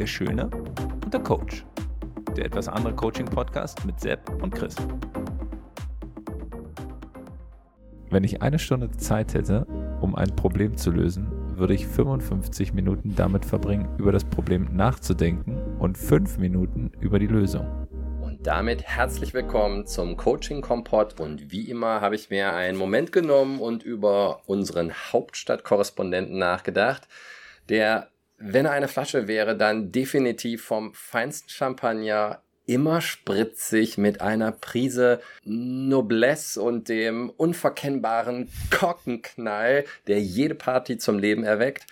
der Schöne und der Coach. Der etwas andere Coaching-Podcast mit Sepp und Chris. Wenn ich eine Stunde Zeit hätte, um ein Problem zu lösen, würde ich 55 Minuten damit verbringen, über das Problem nachzudenken und 5 Minuten über die Lösung. Und damit herzlich willkommen zum Coaching Kompott und wie immer habe ich mir einen Moment genommen und über unseren Hauptstadtkorrespondenten nachgedacht, der wenn er eine Flasche wäre, dann definitiv vom feinsten Champagner immer spritzig mit einer Prise Noblesse und dem unverkennbaren Korkenknall, der jede Party zum Leben erweckt.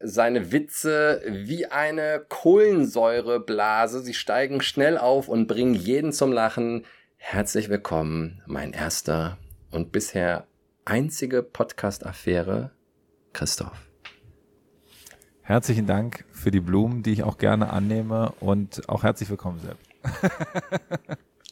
Seine Witze wie eine Kohlensäureblase, sie steigen schnell auf und bringen jeden zum Lachen. Herzlich willkommen, mein erster und bisher einzige Podcast-Affäre, Christoph. Herzlichen Dank für die Blumen, die ich auch gerne annehme und auch herzlich willkommen, Sepp.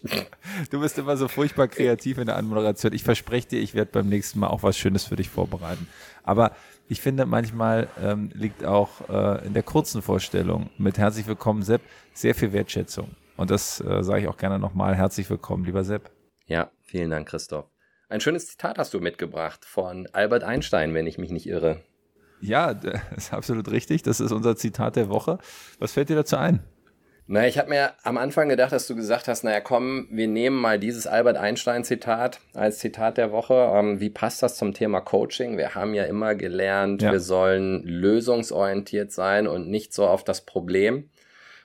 du bist immer so furchtbar kreativ in der Anmoderation. Ich verspreche dir, ich werde beim nächsten Mal auch was Schönes für dich vorbereiten. Aber ich finde, manchmal ähm, liegt auch äh, in der kurzen Vorstellung mit Herzlich willkommen, Sepp, sehr viel Wertschätzung. Und das äh, sage ich auch gerne nochmal. Herzlich willkommen, lieber Sepp. Ja, vielen Dank, Christoph. Ein schönes Zitat hast du mitgebracht von Albert Einstein, wenn ich mich nicht irre. Ja, das ist absolut richtig. Das ist unser Zitat der Woche. Was fällt dir dazu ein? Na, ich habe mir am Anfang gedacht, dass du gesagt hast, naja, komm, wir nehmen mal dieses Albert Einstein-Zitat als Zitat der Woche. Ähm, wie passt das zum Thema Coaching? Wir haben ja immer gelernt, ja. wir sollen lösungsorientiert sein und nicht so auf das Problem.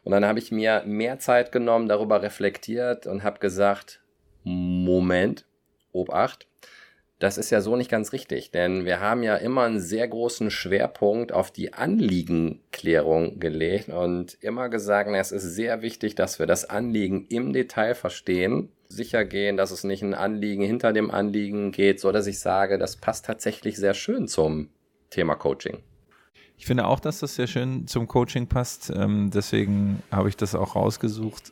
Und dann habe ich mir mehr Zeit genommen, darüber reflektiert und habe gesagt, Moment, Obacht, das ist ja so nicht ganz richtig, denn wir haben ja immer einen sehr großen Schwerpunkt auf die Anliegenklärung gelegt und immer gesagt, es ist sehr wichtig, dass wir das Anliegen im Detail verstehen, sicher gehen, dass es nicht ein Anliegen hinter dem Anliegen geht, so dass ich sage, das passt tatsächlich sehr schön zum Thema Coaching. Ich finde auch, dass das sehr schön zum Coaching passt. Ähm, deswegen habe ich das auch rausgesucht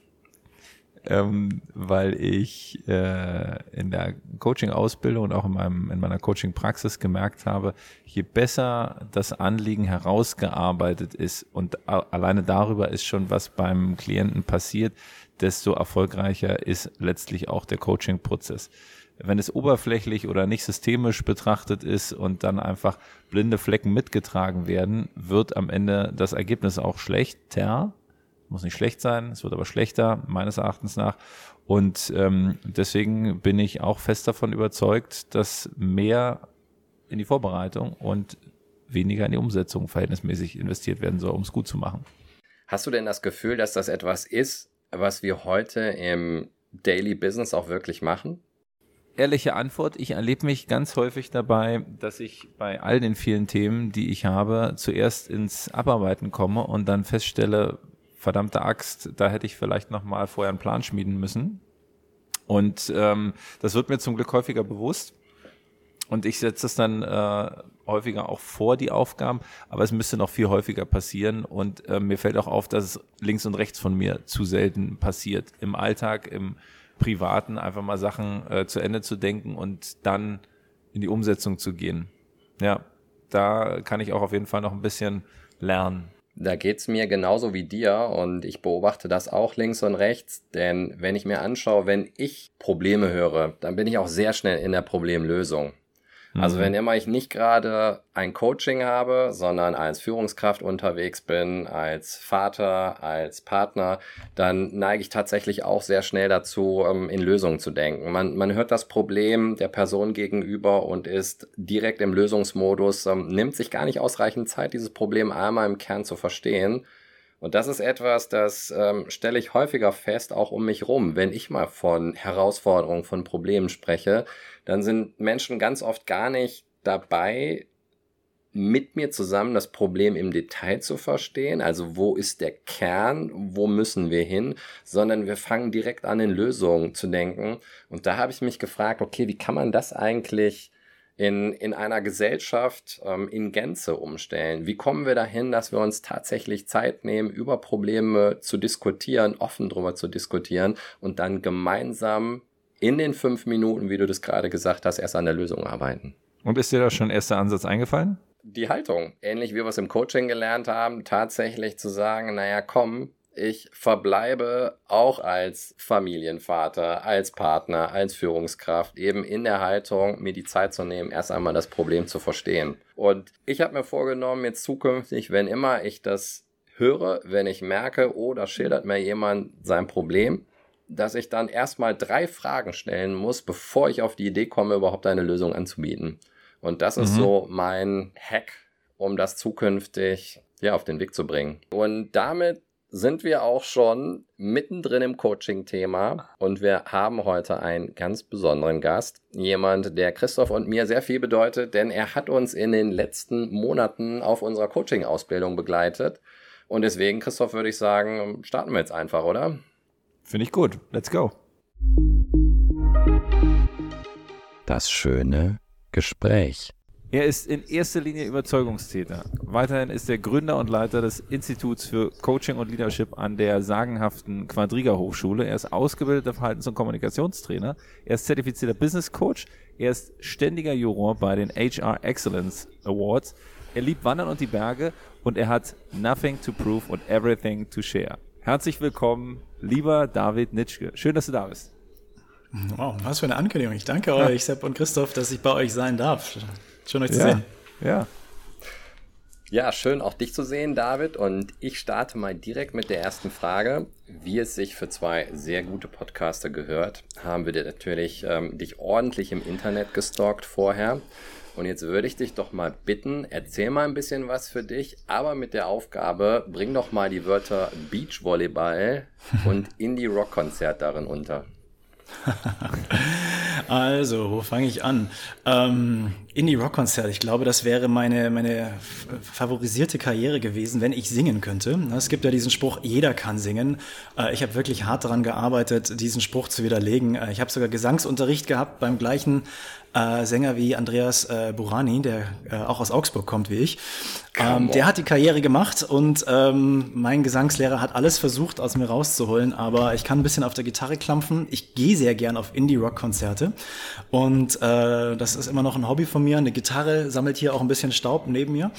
ähm, weil ich äh, in der Coaching-Ausbildung und auch in, meinem, in meiner Coaching-Praxis gemerkt habe, je besser das Anliegen herausgearbeitet ist und alleine darüber ist schon was beim Klienten passiert, desto erfolgreicher ist letztlich auch der Coaching-Prozess. Wenn es oberflächlich oder nicht systemisch betrachtet ist und dann einfach blinde Flecken mitgetragen werden, wird am Ende das Ergebnis auch schlechter muss nicht schlecht sein, es wird aber schlechter, meines Erachtens nach. Und ähm, deswegen bin ich auch fest davon überzeugt, dass mehr in die Vorbereitung und weniger in die Umsetzung verhältnismäßig investiert werden soll, um es gut zu machen. Hast du denn das Gefühl, dass das etwas ist, was wir heute im Daily Business auch wirklich machen? Ehrliche Antwort, ich erlebe mich ganz häufig dabei, dass ich bei all den vielen Themen, die ich habe, zuerst ins Abarbeiten komme und dann feststelle, verdammte Axt, da hätte ich vielleicht noch mal vorher einen Plan schmieden müssen. Und ähm, das wird mir zum Glück häufiger bewusst. Und ich setze es dann äh, häufiger auch vor, die Aufgaben, aber es müsste noch viel häufiger passieren. Und äh, mir fällt auch auf, dass es links und rechts von mir zu selten passiert. Im Alltag, im Privaten einfach mal Sachen äh, zu Ende zu denken und dann in die Umsetzung zu gehen. Ja, da kann ich auch auf jeden Fall noch ein bisschen lernen. Da geht's mir genauso wie dir und ich beobachte das auch links und rechts, denn wenn ich mir anschaue, wenn ich Probleme höre, dann bin ich auch sehr schnell in der Problemlösung. Also mhm. wenn immer ich nicht gerade ein Coaching habe, sondern als Führungskraft unterwegs bin, als Vater, als Partner, dann neige ich tatsächlich auch sehr schnell dazu, ähm, in Lösungen zu denken. Man, man hört das Problem der Person gegenüber und ist direkt im Lösungsmodus, ähm, nimmt sich gar nicht ausreichend Zeit, dieses Problem einmal im Kern zu verstehen und das ist etwas, das ähm, stelle ich häufiger fest, auch um mich rum. Wenn ich mal von Herausforderungen, von Problemen spreche, dann sind Menschen ganz oft gar nicht dabei, mit mir zusammen das Problem im Detail zu verstehen, also wo ist der Kern, wo müssen wir hin, sondern wir fangen direkt an in Lösungen zu denken. Und da habe ich mich gefragt, okay, wie kann man das eigentlich in, in einer Gesellschaft ähm, in Gänze umstellen? Wie kommen wir dahin, dass wir uns tatsächlich Zeit nehmen, über Probleme zu diskutieren, offen drüber zu diskutieren und dann gemeinsam in den fünf Minuten, wie du das gerade gesagt hast, erst an der Lösung arbeiten? Und ist dir da schon erster Ansatz eingefallen? die Haltung. Ähnlich wie wir es im Coaching gelernt haben, tatsächlich zu sagen, naja, komm, ich verbleibe auch als Familienvater, als Partner, als Führungskraft eben in der Haltung, mir die Zeit zu nehmen, erst einmal das Problem zu verstehen. Und ich habe mir vorgenommen, jetzt zukünftig, wenn immer ich das höre, wenn ich merke, oh, da schildert mir jemand sein Problem, dass ich dann erstmal drei Fragen stellen muss, bevor ich auf die Idee komme, überhaupt eine Lösung anzubieten. Und das mhm. ist so mein Hack, um das zukünftig ja, auf den Weg zu bringen. Und damit sind wir auch schon mittendrin im Coaching-Thema und wir haben heute einen ganz besonderen Gast. Jemand, der Christoph und mir sehr viel bedeutet, denn er hat uns in den letzten Monaten auf unserer Coaching-Ausbildung begleitet. Und deswegen, Christoph, würde ich sagen, starten wir jetzt einfach, oder? Finde ich gut. Let's go. Das schöne Gespräch. Er ist in erster Linie Überzeugungstäter. Weiterhin ist er Gründer und Leiter des Instituts für Coaching und Leadership an der sagenhaften Quadriga Hochschule. Er ist ausgebildeter Verhaltens- und Kommunikationstrainer. Er ist zertifizierter Business Coach. Er ist ständiger Juror bei den HR Excellence Awards. Er liebt Wandern und die Berge und er hat nothing to prove and everything to share. Herzlich willkommen, lieber David Nitschke. Schön, dass du da bist. Wow, was für eine Ankündigung. Ich danke euch, Sepp und Christoph, dass ich bei euch sein darf. Schön euch zu ja, sehen. Ja. Ja, schön auch dich zu sehen, David. Und ich starte mal direkt mit der ersten Frage. Wie es sich für zwei sehr gute Podcaster gehört, haben wir dir natürlich ähm, dich ordentlich im Internet gestalkt vorher. Und jetzt würde ich dich doch mal bitten, erzähl mal ein bisschen was für dich, aber mit der Aufgabe, bring doch mal die Wörter Beachvolleyball und Indie-Rock-Konzert darin unter. also, wo fange ich an? Ähm, Indie-Rock-Konzert. Ich glaube, das wäre meine, meine favorisierte Karriere gewesen, wenn ich singen könnte. Es gibt ja diesen Spruch, jeder kann singen. Äh, ich habe wirklich hart daran gearbeitet, diesen Spruch zu widerlegen. Äh, ich habe sogar Gesangsunterricht gehabt beim gleichen äh, Sänger wie Andreas äh, Burani, der äh, auch aus Augsburg kommt wie ich. Ähm, der hat die Karriere gemacht und ähm, mein Gesangslehrer hat alles versucht, aus mir rauszuholen, aber ich kann ein bisschen auf der Gitarre klampfen. Ich gehe sehr gern auf Indie-Rock-Konzerte und äh, das ist immer noch ein Hobby von mir. Eine Gitarre sammelt hier auch ein bisschen Staub neben mir.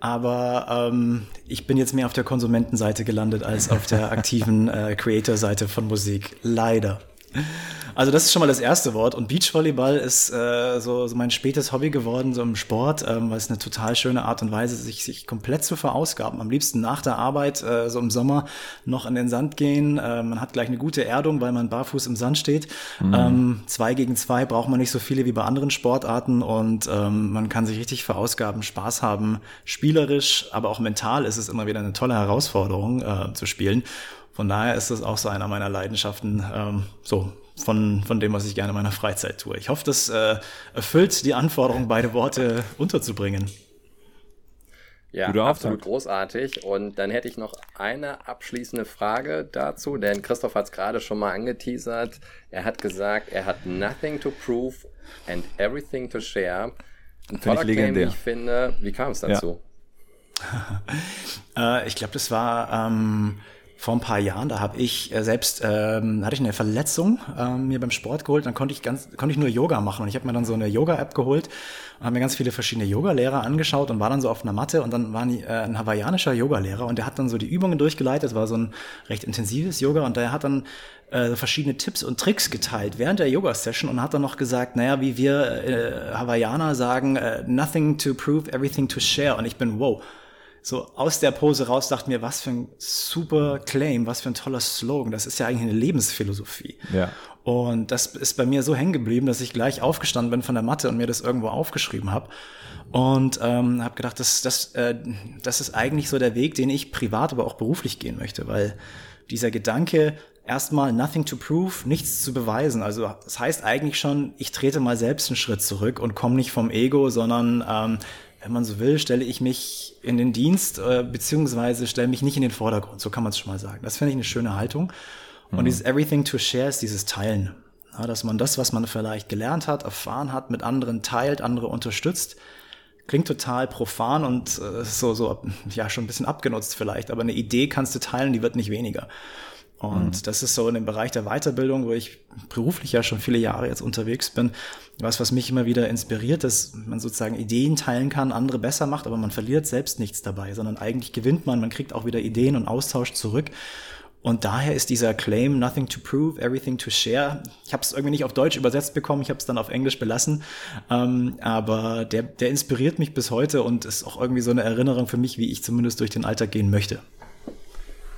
Aber ähm, ich bin jetzt mehr auf der Konsumentenseite gelandet als auf der aktiven äh, Creator-Seite von Musik. Leider. Also das ist schon mal das erste Wort. Und Beachvolleyball ist äh, so, so mein spätes Hobby geworden, so im Sport, ähm, weil es eine total schöne Art und Weise ist, sich, sich komplett zu verausgaben. Am liebsten nach der Arbeit, äh, so im Sommer, noch in den Sand gehen. Äh, man hat gleich eine gute Erdung, weil man barfuß im Sand steht. Mhm. Ähm, zwei gegen zwei braucht man nicht so viele wie bei anderen Sportarten und ähm, man kann sich richtig verausgaben, Spaß haben, spielerisch, aber auch mental ist es immer wieder eine tolle Herausforderung äh, zu spielen. Von daher ist es auch so einer meiner Leidenschaften, ähm, so von, von dem, was ich gerne in meiner Freizeit tue. Ich hoffe, das äh, erfüllt die Anforderung, beide Worte unterzubringen. Ja, Guter absolut Auftakt. großartig. Und dann hätte ich noch eine abschließende Frage dazu, denn Christoph hat es gerade schon mal angeteasert. Er hat gesagt, er hat nothing to prove and everything to share. Ein toller Claim, wie ich finde. Wie kam es dazu? Ja. äh, ich glaube, das war ähm, vor ein paar Jahren, da habe ich äh, selbst, ähm, hatte ich eine Verletzung ähm, mir beim Sport geholt, dann konnte ich ganz, konnte ich nur Yoga machen. Und ich habe mir dann so eine Yoga-App geholt und habe mir ganz viele verschiedene Yoga-Lehrer angeschaut und war dann so auf einer Matte. Und dann war äh, ein hawaiianischer Yoga-Lehrer und der hat dann so die Übungen durchgeleitet, war so ein recht intensives Yoga. Und der hat dann äh, verschiedene Tipps und Tricks geteilt während der Yoga-Session und hat dann noch gesagt, naja, wie wir äh, Hawaiianer sagen, äh, nothing to prove, everything to share. Und ich bin, wow, so aus der Pose raus dachte mir, was für ein super Claim, was für ein toller Slogan. Das ist ja eigentlich eine Lebensphilosophie. Ja. Und das ist bei mir so hängen geblieben, dass ich gleich aufgestanden bin von der Matte und mir das irgendwo aufgeschrieben habe. Und ähm, habe gedacht, das, das, äh, das ist eigentlich so der Weg, den ich privat, aber auch beruflich gehen möchte, weil dieser Gedanke, erstmal nothing to prove, nichts zu beweisen. Also das heißt eigentlich schon, ich trete mal selbst einen Schritt zurück und komme nicht vom Ego, sondern ähm, wenn man so will, stelle ich mich in den Dienst, äh, beziehungsweise stelle mich nicht in den Vordergrund. So kann man es schon mal sagen. Das finde ich eine schöne Haltung. Und mhm. dieses Everything to Share ist dieses Teilen. Ja, dass man das, was man vielleicht gelernt hat, erfahren hat, mit anderen teilt, andere unterstützt. Klingt total profan und äh, so, so, ja, schon ein bisschen abgenutzt vielleicht, aber eine Idee kannst du teilen, die wird nicht weniger. Und mhm. das ist so in dem Bereich der Weiterbildung, wo ich beruflich ja schon viele Jahre jetzt unterwegs bin, was, was mich immer wieder inspiriert, dass man sozusagen Ideen teilen kann, andere besser macht, aber man verliert selbst nichts dabei, sondern eigentlich gewinnt man, man kriegt auch wieder Ideen und Austausch zurück. Und daher ist dieser Claim, nothing to prove, everything to share. Ich habe es irgendwie nicht auf Deutsch übersetzt bekommen, ich habe es dann auf Englisch belassen. Ähm, aber der, der inspiriert mich bis heute und ist auch irgendwie so eine Erinnerung für mich, wie ich zumindest durch den Alltag gehen möchte.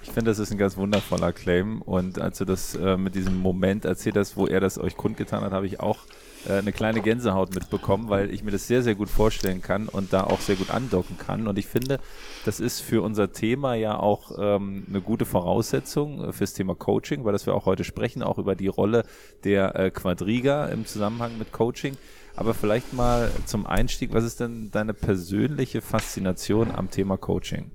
Ich finde, das ist ein ganz wundervoller Claim. Und als du das äh, mit diesem Moment erzählt hast, wo er das euch kundgetan hat, habe ich auch äh, eine kleine Gänsehaut mitbekommen, weil ich mir das sehr, sehr gut vorstellen kann und da auch sehr gut andocken kann. Und ich finde, das ist für unser Thema ja auch ähm, eine gute Voraussetzung äh, fürs Thema Coaching, weil das wir auch heute sprechen, auch über die Rolle der äh, Quadriga im Zusammenhang mit Coaching. Aber vielleicht mal zum Einstieg, was ist denn deine persönliche Faszination am Thema Coaching?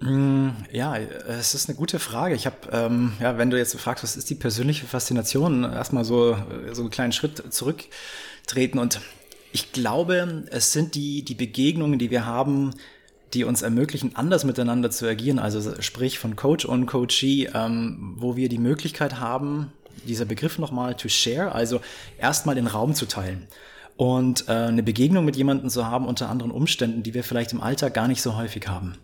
Mm, ja, es ist eine gute Frage. Ich habe, ähm, ja, wenn du jetzt fragst, was ist die persönliche Faszination, erstmal so, so einen kleinen Schritt zurücktreten. Und ich glaube, es sind die, die Begegnungen, die wir haben, die uns ermöglichen, anders miteinander zu agieren. Also sprich von Coach und Coachee, ähm, wo wir die Möglichkeit haben, dieser Begriff nochmal to share, also erstmal den Raum zu teilen und äh, eine Begegnung mit jemandem zu haben unter anderen Umständen, die wir vielleicht im Alltag gar nicht so häufig haben.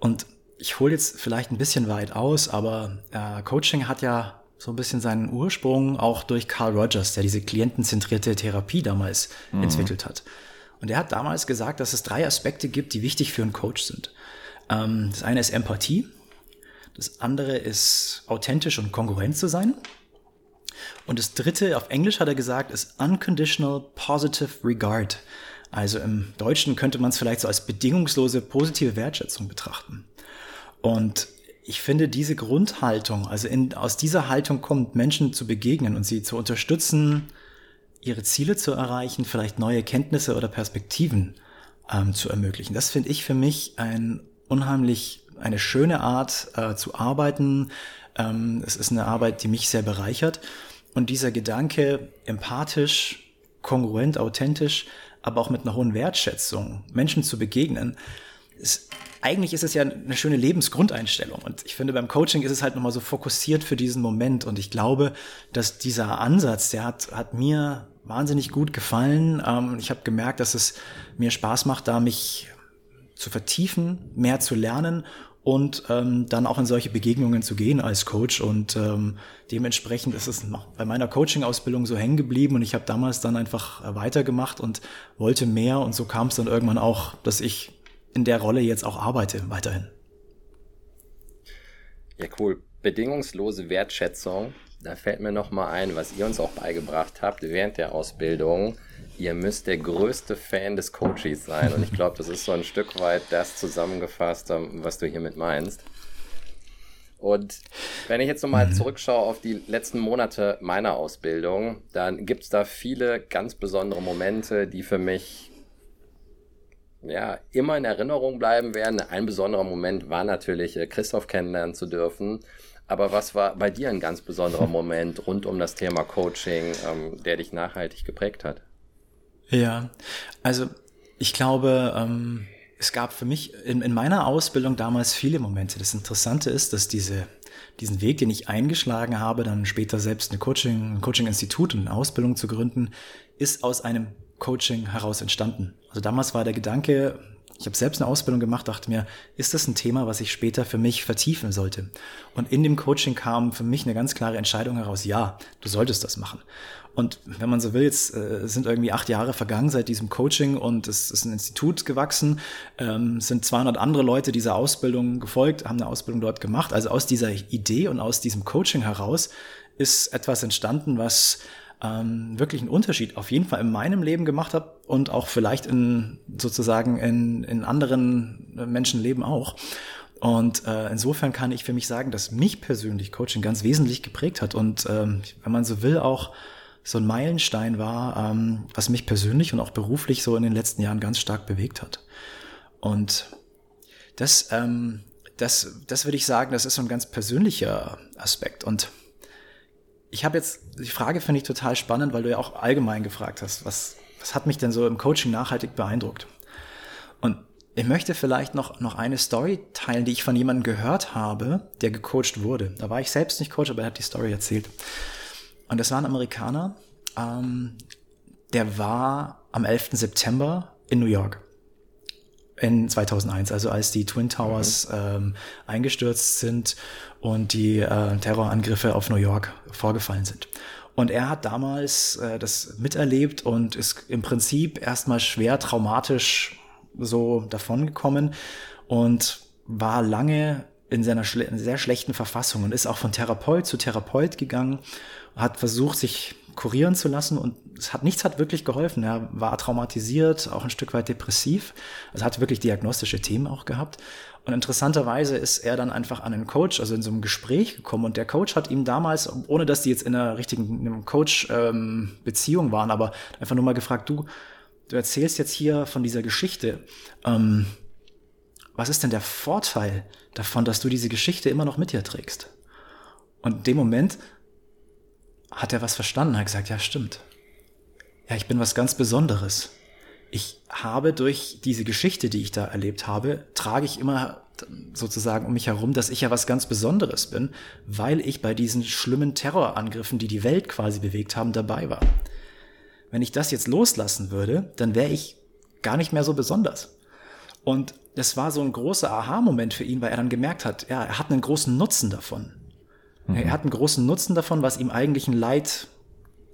Und ich hole jetzt vielleicht ein bisschen weit aus, aber äh, Coaching hat ja so ein bisschen seinen Ursprung auch durch Carl Rogers, der diese klientenzentrierte Therapie damals mhm. entwickelt hat. Und er hat damals gesagt, dass es drei Aspekte gibt, die wichtig für einen Coach sind. Ähm, das eine ist Empathie, das andere ist authentisch und kongruent zu sein. Und das dritte, auf Englisch hat er gesagt, ist unconditional positive regard. Also im Deutschen könnte man es vielleicht so als bedingungslose positive Wertschätzung betrachten. Und ich finde diese Grundhaltung, also in, aus dieser Haltung kommt Menschen zu begegnen und sie zu unterstützen, ihre Ziele zu erreichen, vielleicht neue Kenntnisse oder Perspektiven ähm, zu ermöglichen. Das finde ich für mich ein unheimlich eine schöne Art äh, zu arbeiten. Ähm, es ist eine Arbeit, die mich sehr bereichert. Und dieser Gedanke, empathisch, kongruent, authentisch, aber auch mit einer hohen Wertschätzung Menschen zu begegnen, ist, eigentlich ist es ja eine schöne Lebensgrundeinstellung. Und ich finde, beim Coaching ist es halt nochmal so fokussiert für diesen Moment. Und ich glaube, dass dieser Ansatz, der hat, hat mir wahnsinnig gut gefallen. Ähm, ich habe gemerkt, dass es mir Spaß macht, da mich zu vertiefen, mehr zu lernen und ähm, dann auch in solche Begegnungen zu gehen als Coach. Und ähm, dementsprechend ist es bei meiner Coaching-Ausbildung so hängen geblieben und ich habe damals dann einfach weitergemacht und wollte mehr und so kam es dann irgendwann auch, dass ich in der Rolle jetzt auch arbeite weiterhin. Ja, cool. Bedingungslose Wertschätzung. Da fällt mir noch mal ein, was ihr uns auch beigebracht habt während der Ausbildung ihr müsst der größte Fan des Coaches sein. Und ich glaube, das ist so ein Stück weit das zusammengefasst, ähm, was du hiermit meinst. Und wenn ich jetzt nochmal mhm. zurückschaue auf die letzten Monate meiner Ausbildung, dann gibt es da viele ganz besondere Momente, die für mich ja immer in Erinnerung bleiben werden. Ein besonderer Moment war natürlich, äh, Christoph kennenlernen zu dürfen. Aber was war bei dir ein ganz besonderer Moment rund um das Thema Coaching, ähm, der dich nachhaltig geprägt hat? Ja, also ich glaube, ähm, es gab für mich in, in meiner Ausbildung damals viele Momente. Das Interessante ist, dass diese, diesen Weg, den ich eingeschlagen habe, dann später selbst eine Coaching, ein Coaching-Institut und eine Ausbildung zu gründen, ist aus einem Coaching heraus entstanden. Also damals war der Gedanke, ich habe selbst eine Ausbildung gemacht, dachte mir, ist das ein Thema, was ich später für mich vertiefen sollte? Und in dem Coaching kam für mich eine ganz klare Entscheidung heraus, ja, du solltest das machen. Und wenn man so will, jetzt äh, sind irgendwie acht Jahre vergangen seit diesem Coaching und es ist ein Institut gewachsen, ähm, sind 200 andere Leute dieser Ausbildung gefolgt, haben eine Ausbildung dort gemacht. Also aus dieser Idee und aus diesem Coaching heraus ist etwas entstanden, was ähm, wirklich einen Unterschied auf jeden Fall in meinem Leben gemacht hat und auch vielleicht in sozusagen in, in anderen Menschenleben auch. Und äh, insofern kann ich für mich sagen, dass mich persönlich Coaching ganz wesentlich geprägt hat und ähm, wenn man so will auch so ein Meilenstein war, ähm, was mich persönlich und auch beruflich so in den letzten Jahren ganz stark bewegt hat. Und das, ähm, das, das würde ich sagen, das ist so ein ganz persönlicher Aspekt. Und ich habe jetzt, die Frage finde ich total spannend, weil du ja auch allgemein gefragt hast, was, was hat mich denn so im Coaching nachhaltig beeindruckt? Und ich möchte vielleicht noch, noch eine Story teilen, die ich von jemandem gehört habe, der gecoacht wurde. Da war ich selbst nicht Coach, aber er hat die Story erzählt. Und das war ein Amerikaner, ähm, der war am 11. September in New York in 2001, also als die Twin Towers mhm. ähm, eingestürzt sind und die äh, Terrorangriffe auf New York vorgefallen sind. Und er hat damals äh, das miterlebt und ist im Prinzip erstmal schwer traumatisch so davongekommen und war lange in seiner schle sehr schlechten Verfassung und ist auch von Therapeut zu Therapeut gegangen, hat versucht, sich kurieren zu lassen und es hat nichts hat wirklich geholfen. Er war traumatisiert, auch ein Stück weit depressiv. Also hat wirklich diagnostische Themen auch gehabt. Und interessanterweise ist er dann einfach an einen Coach, also in so einem Gespräch gekommen und der Coach hat ihm damals, ohne dass die jetzt in einer richtigen Coach-Beziehung ähm, waren, aber einfach nur mal gefragt, du, du erzählst jetzt hier von dieser Geschichte. Ähm, was ist denn der Vorteil davon, dass du diese Geschichte immer noch mit dir trägst? Und in dem Moment hat er was verstanden, hat gesagt, ja, stimmt. Ja, ich bin was ganz Besonderes. Ich habe durch diese Geschichte, die ich da erlebt habe, trage ich immer sozusagen um mich herum, dass ich ja was ganz Besonderes bin, weil ich bei diesen schlimmen Terrorangriffen, die die Welt quasi bewegt haben, dabei war. Wenn ich das jetzt loslassen würde, dann wäre ich gar nicht mehr so besonders. Und das war so ein großer Aha-Moment für ihn, weil er dann gemerkt hat, ja, er hat einen großen Nutzen davon. Mhm. Er hat einen großen Nutzen davon, was ihm eigentlich ein Leid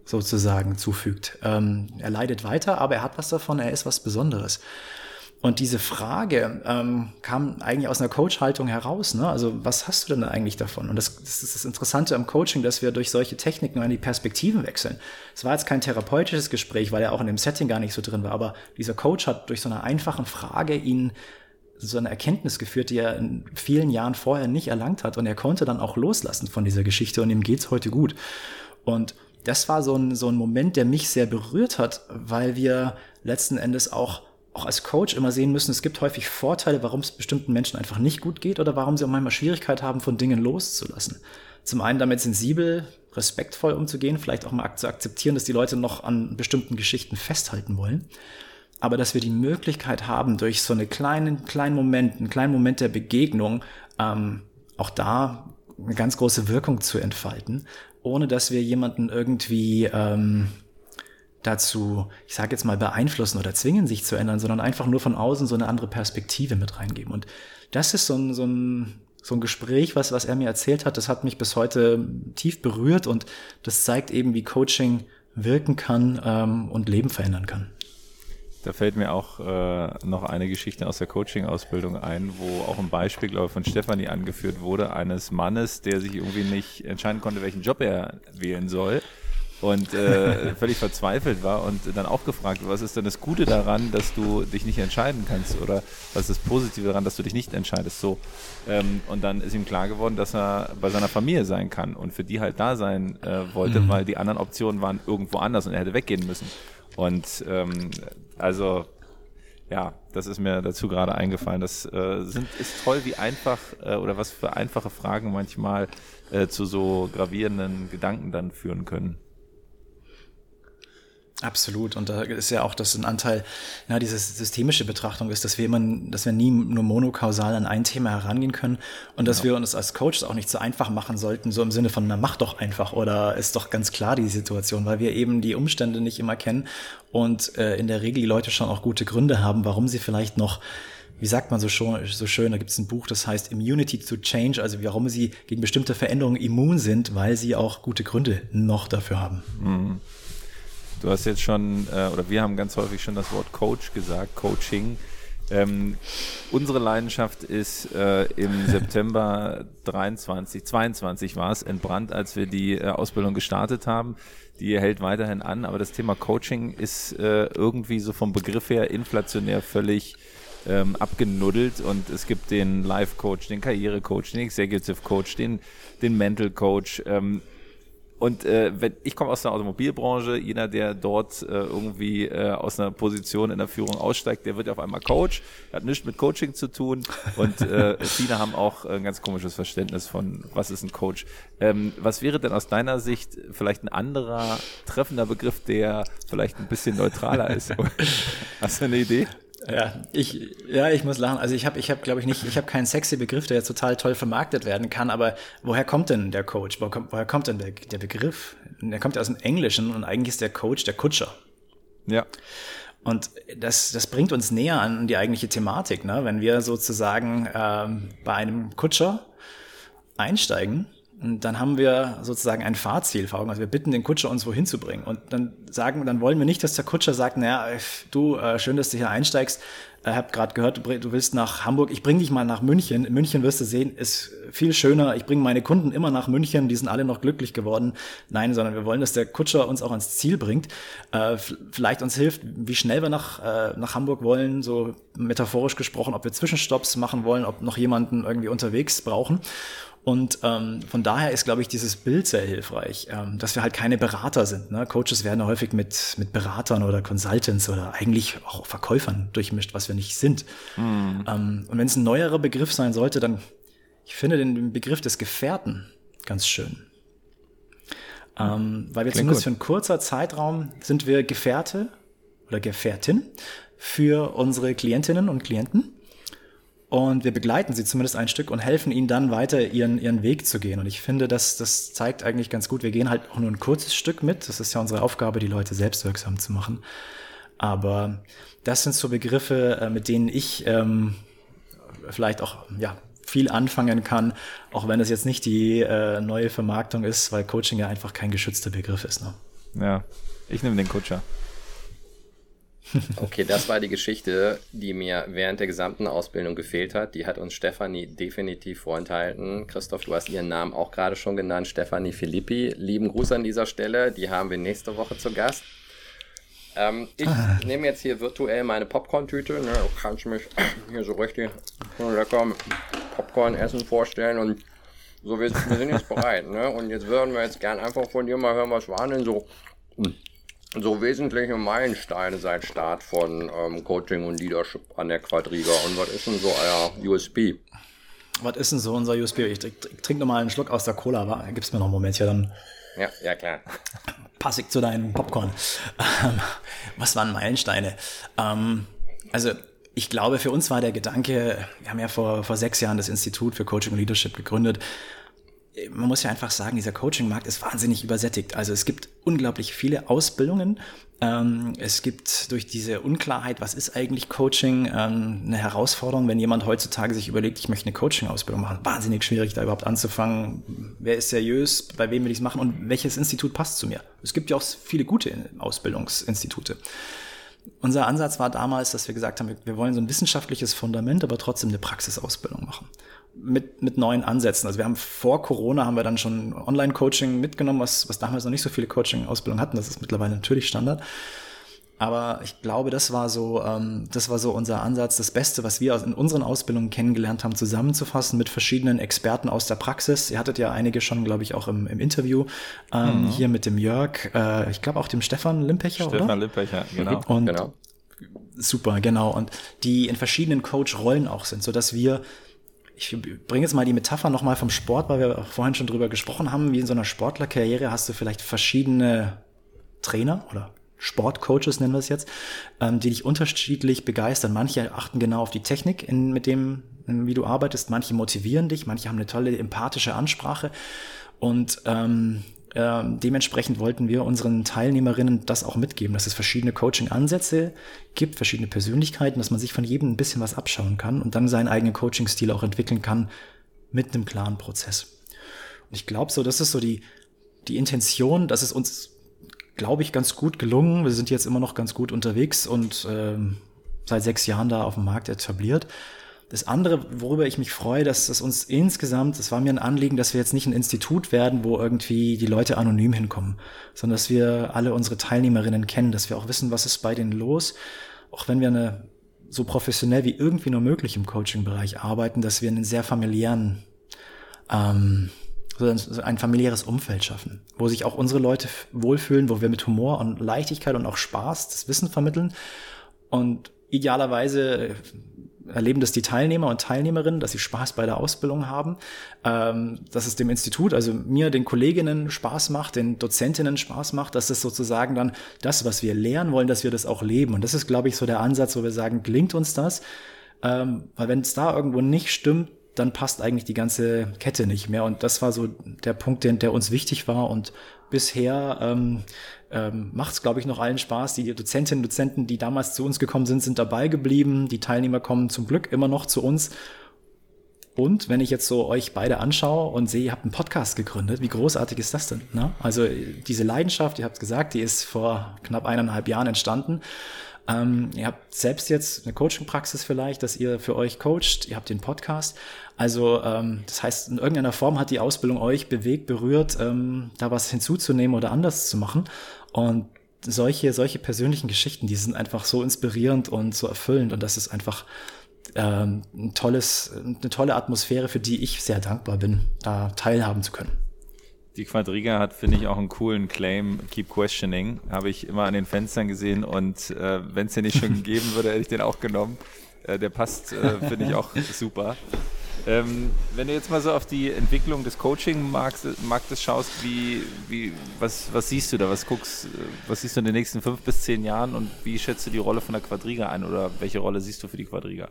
sozusagen zufügt. Ähm, er leidet weiter, aber er hat was davon, er ist was Besonderes. Und diese Frage ähm, kam eigentlich aus einer Coach-Haltung heraus. Ne? Also was hast du denn eigentlich davon? Und das, das, ist das Interessante am Coaching, dass wir durch solche Techniken an die Perspektiven wechseln. Es war jetzt kein therapeutisches Gespräch, weil er auch in dem Setting gar nicht so drin war. Aber dieser Coach hat durch so eine einfache Frage ihn so eine Erkenntnis geführt, die er in vielen Jahren vorher nicht erlangt hat. Und er konnte dann auch loslassen von dieser Geschichte und ihm geht's heute gut. Und das war so ein, so ein Moment, der mich sehr berührt hat, weil wir letzten Endes auch auch als Coach immer sehen müssen, es gibt häufig Vorteile, warum es bestimmten Menschen einfach nicht gut geht oder warum sie auch manchmal Schwierigkeit haben, von Dingen loszulassen. Zum einen damit sensibel, respektvoll umzugehen, vielleicht auch mal zu akzeptieren, dass die Leute noch an bestimmten Geschichten festhalten wollen. Aber dass wir die Möglichkeit haben, durch so einen kleinen, kleinen Moment, einen kleinen Moment der Begegnung, ähm, auch da eine ganz große Wirkung zu entfalten, ohne dass wir jemanden irgendwie ähm, dazu, ich sage jetzt mal, beeinflussen oder zwingen, sich zu ändern, sondern einfach nur von außen so eine andere Perspektive mit reingeben. Und das ist so ein, so ein, so ein Gespräch, was, was er mir erzählt hat, das hat mich bis heute tief berührt und das zeigt eben, wie Coaching wirken kann ähm, und Leben verändern kann. Da fällt mir auch äh, noch eine Geschichte aus der Coaching-Ausbildung ein, wo auch ein Beispiel, glaube ich, von Stefanie angeführt wurde, eines Mannes, der sich irgendwie nicht entscheiden konnte, welchen Job er wählen soll und äh, völlig verzweifelt war und dann auch gefragt, was ist denn das Gute daran, dass du dich nicht entscheiden kannst oder was ist das Positive daran, dass du dich nicht entscheidest so ähm, und dann ist ihm klar geworden, dass er bei seiner Familie sein kann und für die halt da sein äh, wollte, mhm. weil die anderen Optionen waren irgendwo anders und er hätte weggehen müssen und ähm, also ja, das ist mir dazu gerade eingefallen. Das äh, sind, ist toll, wie einfach äh, oder was für einfache Fragen manchmal äh, zu so gravierenden Gedanken dann führen können. Absolut. Und da ist ja auch das ein Anteil, ja, diese systemische Betrachtung ist, dass wir immer, dass wir nie nur monokausal an ein Thema herangehen können und dass ja. wir uns als Coaches auch nicht so einfach machen sollten, so im Sinne von, na, mach doch einfach oder ist doch ganz klar die Situation, weil wir eben die Umstände nicht immer kennen und äh, in der Regel die Leute schon auch gute Gründe haben, warum sie vielleicht noch wie sagt man so, schon, so schön, da gibt es ein Buch, das heißt Immunity to Change, also warum sie gegen bestimmte Veränderungen immun sind, weil sie auch gute Gründe noch dafür haben. Mhm. Du hast jetzt schon, äh, oder wir haben ganz häufig schon das Wort Coach gesagt, Coaching. Ähm, unsere Leidenschaft ist äh, im September 23, 22 war es, entbrannt, als wir die äh, Ausbildung gestartet haben. Die hält weiterhin an, aber das Thema Coaching ist äh, irgendwie so vom Begriff her inflationär völlig ähm, abgenuddelt und es gibt den Life Coach, den Karriere Coach, den Executive Coach, den, den Mental Coach. Ähm, und äh, wenn, ich komme aus der Automobilbranche, jeder, der dort äh, irgendwie äh, aus einer Position in der Führung aussteigt, der wird auf einmal Coach, hat nichts mit Coaching zu tun und äh, viele haben auch ein ganz komisches Verständnis von, was ist ein Coach. Ähm, was wäre denn aus deiner Sicht vielleicht ein anderer treffender Begriff, der vielleicht ein bisschen neutraler ist? Hast du eine Idee? Ja, ich, ja, ich muss lachen. Also ich habe, ich habe, glaube ich nicht, ich habe keinen sexy Begriff, der jetzt total toll vermarktet werden kann. Aber woher kommt denn der Coach? Woher kommt, woher kommt denn der, der Begriff? Der kommt ja aus dem Englischen und eigentlich ist der Coach der Kutscher. Ja. Und das, das bringt uns näher an die eigentliche Thematik, ne? wenn wir sozusagen ähm, bei einem Kutscher einsteigen und dann haben wir sozusagen ein Fahrziel vor Augen. Also wir bitten den Kutscher, uns wohin zu bringen. Und dann sagen, dann wollen wir nicht, dass der Kutscher sagt, naja, du, äh, schön, dass du hier einsteigst. Ich habe gerade gehört, du, willst nach Hamburg. Ich bring dich mal nach München. In München wirst du sehen, ist viel schöner. Ich bringe meine Kunden immer nach München. Die sind alle noch glücklich geworden. Nein, sondern wir wollen, dass der Kutscher uns auch ans Ziel bringt. Äh, vielleicht uns hilft, wie schnell wir nach, äh, nach Hamburg wollen, so metaphorisch gesprochen, ob wir Zwischenstopps machen wollen, ob noch jemanden irgendwie unterwegs brauchen. Und ähm, von daher ist, glaube ich, dieses Bild sehr hilfreich, ähm, dass wir halt keine Berater sind. Ne? Coaches werden ja häufig mit, mit Beratern oder Consultants oder eigentlich auch Verkäufern durchmischt, was wir nicht sind. Mhm. Ähm, und wenn es ein neuerer Begriff sein sollte, dann, ich finde den Begriff des Gefährten ganz schön. Ähm, weil wir Klingt zumindest gut. für einen kurzer Zeitraum sind wir Gefährte oder Gefährtin für unsere Klientinnen und Klienten und wir begleiten sie zumindest ein Stück und helfen ihnen dann weiter ihren, ihren Weg zu gehen. Und ich finde, das, das zeigt eigentlich ganz gut, wir gehen halt auch nur ein kurzes Stück mit. Das ist ja unsere Aufgabe, die Leute selbstwirksam zu machen. Aber das sind so Begriffe, äh, mit denen ich ähm, vielleicht auch ja, viel anfangen kann, auch wenn es jetzt nicht die äh, neue Vermarktung ist, weil Coaching ja einfach kein geschützter Begriff ist. Ne? Ja, ich nehme den Coacher. Okay, das war die Geschichte, die mir während der gesamten Ausbildung gefehlt hat. Die hat uns Stefanie definitiv vorenthalten. Christoph, du hast ihren Namen auch gerade schon genannt, Stefanie Filippi. Lieben Gruß an dieser Stelle, die haben wir nächste Woche zu Gast. Ähm, ich ah. nehme jetzt hier virtuell meine Popcorn-Tüte. Ne, du kannst mich hier so richtig lecker Popcorn essen vorstellen und so, wir, wir sind jetzt bereit. Ne? Und jetzt würden wir jetzt gern einfach von dir mal hören, was waren denn so so wesentliche Meilensteine seit Start von ähm, Coaching und Leadership an der Quadriga. Und was ist denn so euer USP? Was ist denn so unser USP? Ich trinke trink noch mal einen Schluck aus der Cola. Gib's mir noch einen Moment hier dann. Ja, ja klar. Passig zu deinem Popcorn. Ähm, was waren Meilensteine? Ähm, also ich glaube, für uns war der Gedanke, wir haben ja vor, vor sechs Jahren das Institut für Coaching und Leadership gegründet man muss ja einfach sagen, dieser Coaching-Markt ist wahnsinnig übersättigt. Also es gibt unglaublich viele Ausbildungen. Ähm, es gibt durch diese Unklarheit, was ist eigentlich Coaching, ähm, eine Herausforderung, wenn jemand heutzutage sich überlegt, ich möchte eine Coaching-Ausbildung machen. Wahnsinnig schwierig, da überhaupt anzufangen. Wer ist seriös? Bei wem will ich es machen? Und welches Institut passt zu mir? Es gibt ja auch viele gute Ausbildungsinstitute. Unser Ansatz war damals, dass wir gesagt haben, wir wollen so ein wissenschaftliches Fundament, aber trotzdem eine Praxisausbildung machen mit, mit neuen Ansätzen. Also wir haben vor Corona haben wir dann schon Online-Coaching mitgenommen, was, was damals noch nicht so viele Coaching-Ausbildungen hatten. Das ist mittlerweile natürlich Standard. Aber ich glaube, das war so, ähm, das war so unser Ansatz, das Beste, was wir in unseren Ausbildungen kennengelernt haben, zusammenzufassen mit verschiedenen Experten aus der Praxis. Ihr hattet ja einige schon, glaube ich, auch im, im Interview ähm, mhm. hier mit dem Jörg, äh, ich glaube auch dem Stefan Limpecher, Stefan oder? Limpecher, genau. Und genau. Super, genau. Und die in verschiedenen Coach-Rollen auch sind, so dass wir ich bringe jetzt mal die Metapher nochmal vom Sport, weil wir vorhin schon drüber gesprochen haben, wie in so einer Sportlerkarriere hast du vielleicht verschiedene Trainer oder Sportcoaches nennen wir es jetzt, ähm, die dich unterschiedlich begeistern. Manche achten genau auf die Technik, in, mit dem, wie du arbeitest, manche motivieren dich, manche haben eine tolle empathische Ansprache. Und ähm, äh, dementsprechend wollten wir unseren Teilnehmerinnen das auch mitgeben, dass es verschiedene Coaching-Ansätze gibt, verschiedene Persönlichkeiten, dass man sich von jedem ein bisschen was abschauen kann und dann seinen eigenen Coaching-Stil auch entwickeln kann mit einem klaren Prozess. Und ich glaube so, das ist so die, die Intention, dass es uns, glaube ich, ganz gut gelungen. Wir sind jetzt immer noch ganz gut unterwegs und ähm, seit sechs Jahren da auf dem Markt etabliert. Das andere, worüber ich mich freue, dass es uns insgesamt, es war mir ein Anliegen, dass wir jetzt nicht ein Institut werden, wo irgendwie die Leute anonym hinkommen, sondern dass wir alle unsere Teilnehmerinnen kennen, dass wir auch wissen, was ist bei denen los, auch wenn wir eine so professionell wie irgendwie nur möglich im Coaching-Bereich arbeiten, dass wir einen sehr familiären, ähm, ein familiäres Umfeld schaffen, wo sich auch unsere Leute wohlfühlen, wo wir mit Humor und Leichtigkeit und auch Spaß das Wissen vermitteln. Und idealerweise erleben das die Teilnehmer und Teilnehmerinnen, dass sie Spaß bei der Ausbildung haben, ähm, dass es dem Institut, also mir, den Kolleginnen Spaß macht, den Dozentinnen Spaß macht, dass es sozusagen dann das, was wir lernen wollen, dass wir das auch leben. Und das ist, glaube ich, so der Ansatz, wo wir sagen, gelingt uns das? Ähm, weil wenn es da irgendwo nicht stimmt, dann passt eigentlich die ganze Kette nicht mehr. Und das war so der Punkt, der, der uns wichtig war. Und bisher ähm, ähm, macht es, glaube ich, noch allen Spaß. Die Dozentinnen und Dozenten, die damals zu uns gekommen sind, sind dabei geblieben. Die Teilnehmer kommen zum Glück immer noch zu uns. Und wenn ich jetzt so euch beide anschaue und sehe, ihr habt einen Podcast gegründet, wie großartig ist das denn? Ne? Also diese Leidenschaft, ihr habt gesagt, die ist vor knapp eineinhalb Jahren entstanden. Ähm, ihr habt selbst jetzt eine Coaching-Praxis vielleicht, dass ihr für euch coacht. Ihr habt den Podcast. Also ähm, das heißt, in irgendeiner Form hat die Ausbildung euch bewegt, berührt, ähm, da was hinzuzunehmen oder anders zu machen. Und solche, solche persönlichen Geschichten, die sind einfach so inspirierend und so erfüllend. Und das ist einfach ähm, ein tolles, eine tolle Atmosphäre, für die ich sehr dankbar bin, da teilhaben zu können. Die Quadriga hat, finde ich, auch einen coolen Claim, Keep Questioning. Habe ich immer an den Fenstern gesehen und äh, wenn es den nicht schon gegeben würde, hätte ich den auch genommen. Äh, der passt, äh, finde ich, auch super. Ähm, wenn du jetzt mal so auf die Entwicklung des Coaching-Marktes schaust, wie, wie, was, was siehst du da? Was guckst, was siehst du in den nächsten fünf bis zehn Jahren und wie schätzt du die Rolle von der Quadriga ein oder welche Rolle siehst du für die Quadriga?